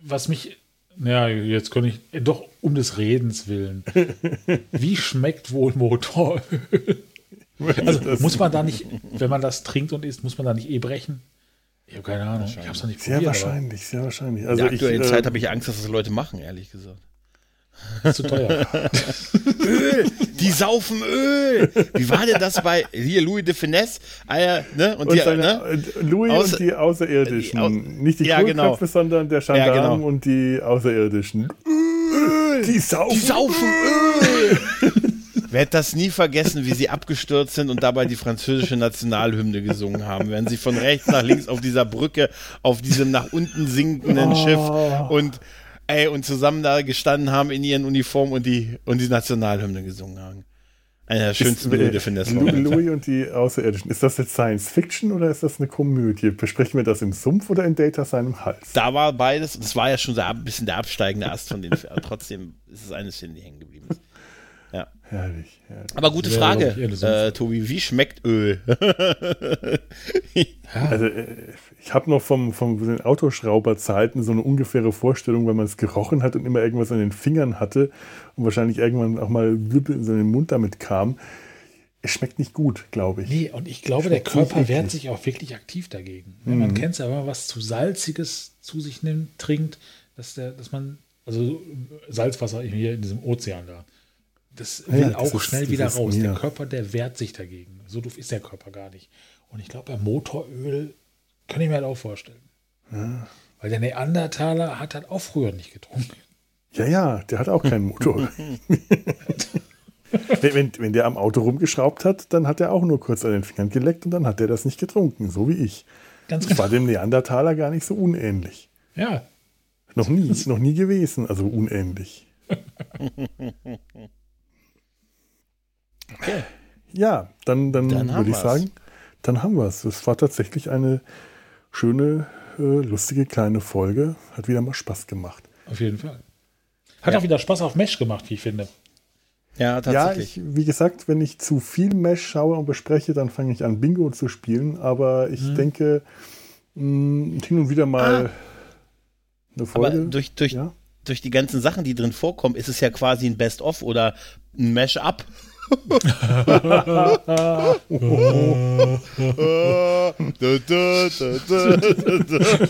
Was mich, ja, jetzt kann ich, doch um des Redens willen. Wie schmeckt wohl Motoröl? Also muss man da nicht, wenn man das trinkt und isst, muss man da nicht eh brechen? Ich habe keine Ahnung. Ich habe es noch nicht sehr probiert. aber- wahrscheinlich, sehr wahrscheinlich. In Also der ich, aktuellen äh, Zeit habe ich Angst, dass das Leute machen, ehrlich gesagt. Ist zu teuer. Öl, die saufen Öl. Wie war denn das bei hier Louis de Finesse? Ah, ja, ne? Und, Und die, seine, ne? äh, Louis Außer- und die Außerirdischen. die Au- Nicht die Ja, genau. Sondern der Gendarm Ja, genau. und die Außerirdischen. Die saufen. Die saufen Öl. Werd das nie vergessen, wie sie abgestürzt sind und dabei die französische Nationalhymne gesungen haben, während sie von rechts nach links auf dieser Brücke, auf diesem nach unten sinkenden Schiff und ey, und zusammen da gestanden haben in ihren Uniformen und die, und die Nationalhymne gesungen haben. Einer der schönsten Ist, äh, Louis de Lou- Louis und die Außerirdischen. Ist das jetzt Science Fiction oder ist das eine Komödie? Besprechen wir das im Sumpf oder in Data seinem Hals? Da war beides, das war ja schon so ein bisschen der absteigende Ast von den, trotzdem ist es eine Szene, die hängen geblieben ist. Herrlich, herrlich. Aber gute Frage, äh, Tobi, wie schmeckt Öl? Also, äh, ich habe noch vom, vom den Autoschrauberzeiten so eine ungefähre Vorstellung, weil man es gerochen hat und immer irgendwas an den Fingern hatte und wahrscheinlich irgendwann auch mal Wippe in seinen Mund damit kam. Es schmeckt nicht gut, glaube ich. Nee, und ich glaube, der Körper wehrt sich auch wirklich aktiv dagegen. Ja, Man kennt es ja, wenn man was zu Salziges zu sich nimmt, trinkt, dass, der, dass man, also Salzwasser hier in diesem Ozean da, das Ja, will das auch ist schnell wieder raus. Der Meer. Körper, der wehrt sich dagegen. So doof ist der Körper gar nicht. Und ich glaube, bei Motoröl kann ich mir halt auch vorstellen. Weil der Neandertaler hat halt auch früher nicht getrunken. Ja, ja, der hat auch keinen Motor. wenn, wenn, wenn der am Auto rumgeschraubt hat, dann hat er auch nur kurz an den Fingern geleckt und dann hat er das nicht getrunken, so wie ich. Ganz Das war genau. dem Neandertaler gar nicht so unähnlich. Ja, Noch nie, noch nie gewesen, also unähnlich. Okay. Ja, dann, dann, Dann haben würde ich wir's. sagen, dann haben wir es. Es war tatsächlich eine schöne, äh, lustige kleine Folge. Hat wieder mal Spaß gemacht. auf jeden Fall. Hat auch wieder Spaß auf Mesh gemacht, wie ich finde. Ja, Ja, tatsächlich. ich, wie gesagt, wenn ich zu viel Mesh schaue und bespreche, dann fange ich an, Bingo zu spielen. Aber ich denke, mh, hin und wieder mal eine Aber Folge. durch, durch, ja? durch die ganzen Sachen, die drin vorkommen, ist es ja quasi ein Best-of oder ein Mash-up.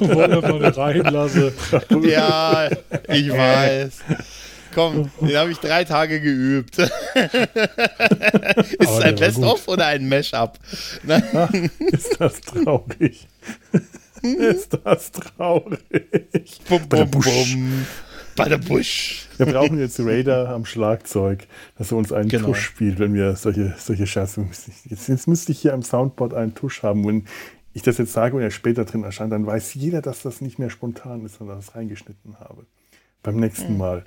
Wollen reinlassen. ja, ich weiß. Komm, den habe ich drei Tage geübt. ist es ein Best-of oder ein Mash-up? Ist das traurig? ist das traurig? Bum, Bei der bum, bum. Bei der Busch. Wir brauchen jetzt Raider am Schlagzeug, dass er uns einen Genau. Tusch spielt, wenn wir solche, solche Scherze. Jetzt, jetzt müsste ich hier am Soundboard einen Tusch haben. Wenn ich das jetzt sage und er später drin erscheint, dann weiß jeder, dass das nicht mehr spontan ist, sondern das reingeschnitten habe. Beim nächsten Hm. Mal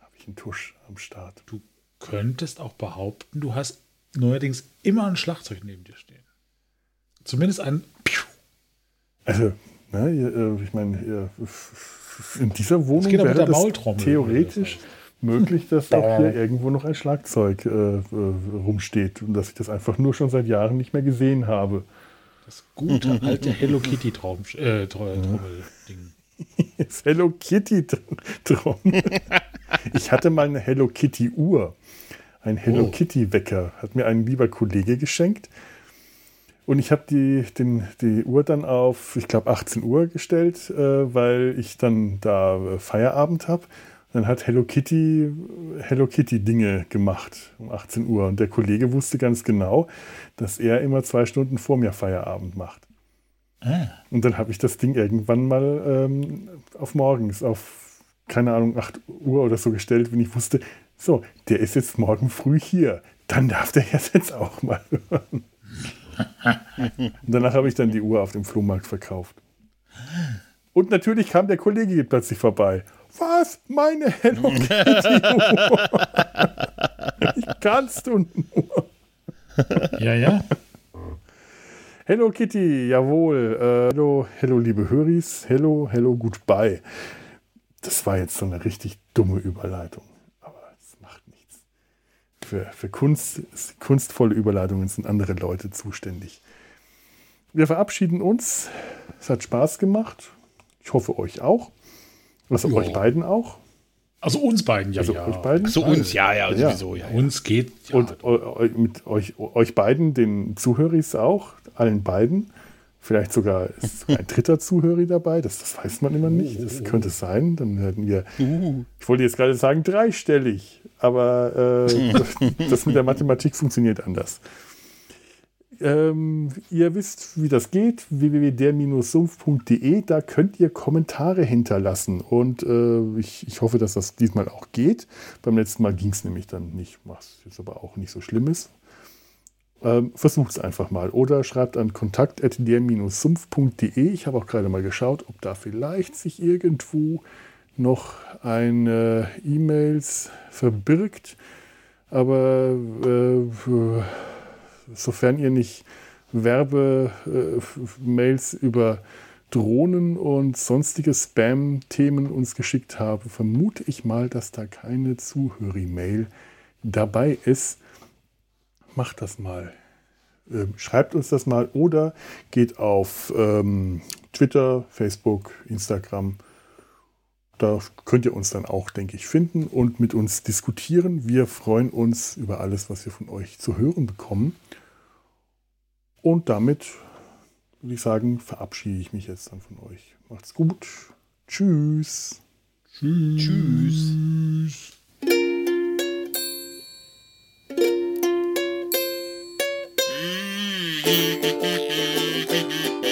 habe ich einen Tusch am Start. Du könntest auch behaupten, du hast neuerdings immer ein Schlagzeug neben dir stehen. Zumindest ein. Also, ne, äh, ich meine, in dieser Wohnung mit wäre der das theoretisch möglich, dass auch hier irgendwo noch ein Schlagzeug äh, äh, rumsteht und dass ich das einfach nur schon seit Jahren nicht mehr gesehen habe. Das gute alte Hello Kitty Traum, äh, Trau- Trommel-Ding. Das Hello Kitty drum. Ich hatte mal eine Hello Kitty Uhr. Ein Hello Oh. Kitty Wecker hat mir ein lieber Kollege geschenkt. Und ich habe die, den- die Uhr dann auf, ich glaube, 18 Uhr gestellt, äh, weil ich dann da äh, Feierabend habe. Dann hat Hello Kitty Hello Kitty Dinge gemacht um 18 Uhr. Und der Kollege wusste ganz genau, dass er immer zwei Stunden vor mir Feierabend macht. Ah, Und dann habe ich das Ding irgendwann mal ähm, auf morgens, auf, keine Ahnung, 8 Uhr oder so gestellt, wenn ich wusste, so, der ist jetzt morgen früh hier. Dann darf der jetzt auch mal hören. Und danach habe ich dann die Uhr auf dem Flohmarkt verkauft. Und natürlich kam der Kollege plötzlich vorbei. Was? Meine Hello Kitty Uhr? Wie kannst du nur? ja, ja. Hello Kitty, jawohl. Äh, hello, hello, liebe Höris. Hello, hello, goodbye. Das war jetzt so eine richtig dumme Überleitung. Aber es macht nichts. Für, für Kunst, kunstvolle Überleitungen sind andere Leute zuständig. Wir verabschieden uns. Es hat Spaß gemacht. Ich hoffe, euch auch. Also Ja. euch beiden auch. Also uns beiden, ja, Also ja. euch beiden. So uns, ja, ja, Ja. sowieso, ja. ja. Uns geht. Ja, Und eu- mit euch, euch beiden, den Zuhörers auch, allen beiden, Vielleicht sogar ist ein dritter Zuhörer dabei, das, das weiß man immer nicht. Das könnte sein. Dann hätten wir, ich wollte jetzt gerade sagen, dreistellig, aber äh, das mit der Mathematik funktioniert anders. Ähm, ihr wisst, wie das geht, www.der-sumpf.de, da könnt ihr Kommentare hinterlassen und äh, ich, ich hoffe, dass das diesmal auch geht. Beim letzten Mal ging es nämlich dann nicht, was jetzt aber auch nicht so schlimm ist. Ähm, Versucht es einfach mal oder schreibt an kontakt.der-sumpf.de. Ich habe auch gerade mal geschaut, ob da vielleicht sich irgendwo noch eine E-Mails verbirgt. Aber äh, sofern ihr nicht Werbemails über Drohnen und sonstige Spam-Themen uns geschickt habt, vermute ich mal, dass da keine Zuhörer-Mail dabei ist. Macht das mal. Ähm, schreibt uns das mal oder geht auf ähm, Twitter, Facebook, Instagram. Da könnt ihr uns dann auch, denke ich, finden und mit uns diskutieren. Wir freuen uns über alles, was wir von euch zu hören bekommen. Und damit würde ich sagen, verabschiede ich mich jetzt dann von euch. Macht's gut. Tschüss. Tschüss. Tschüss. Eine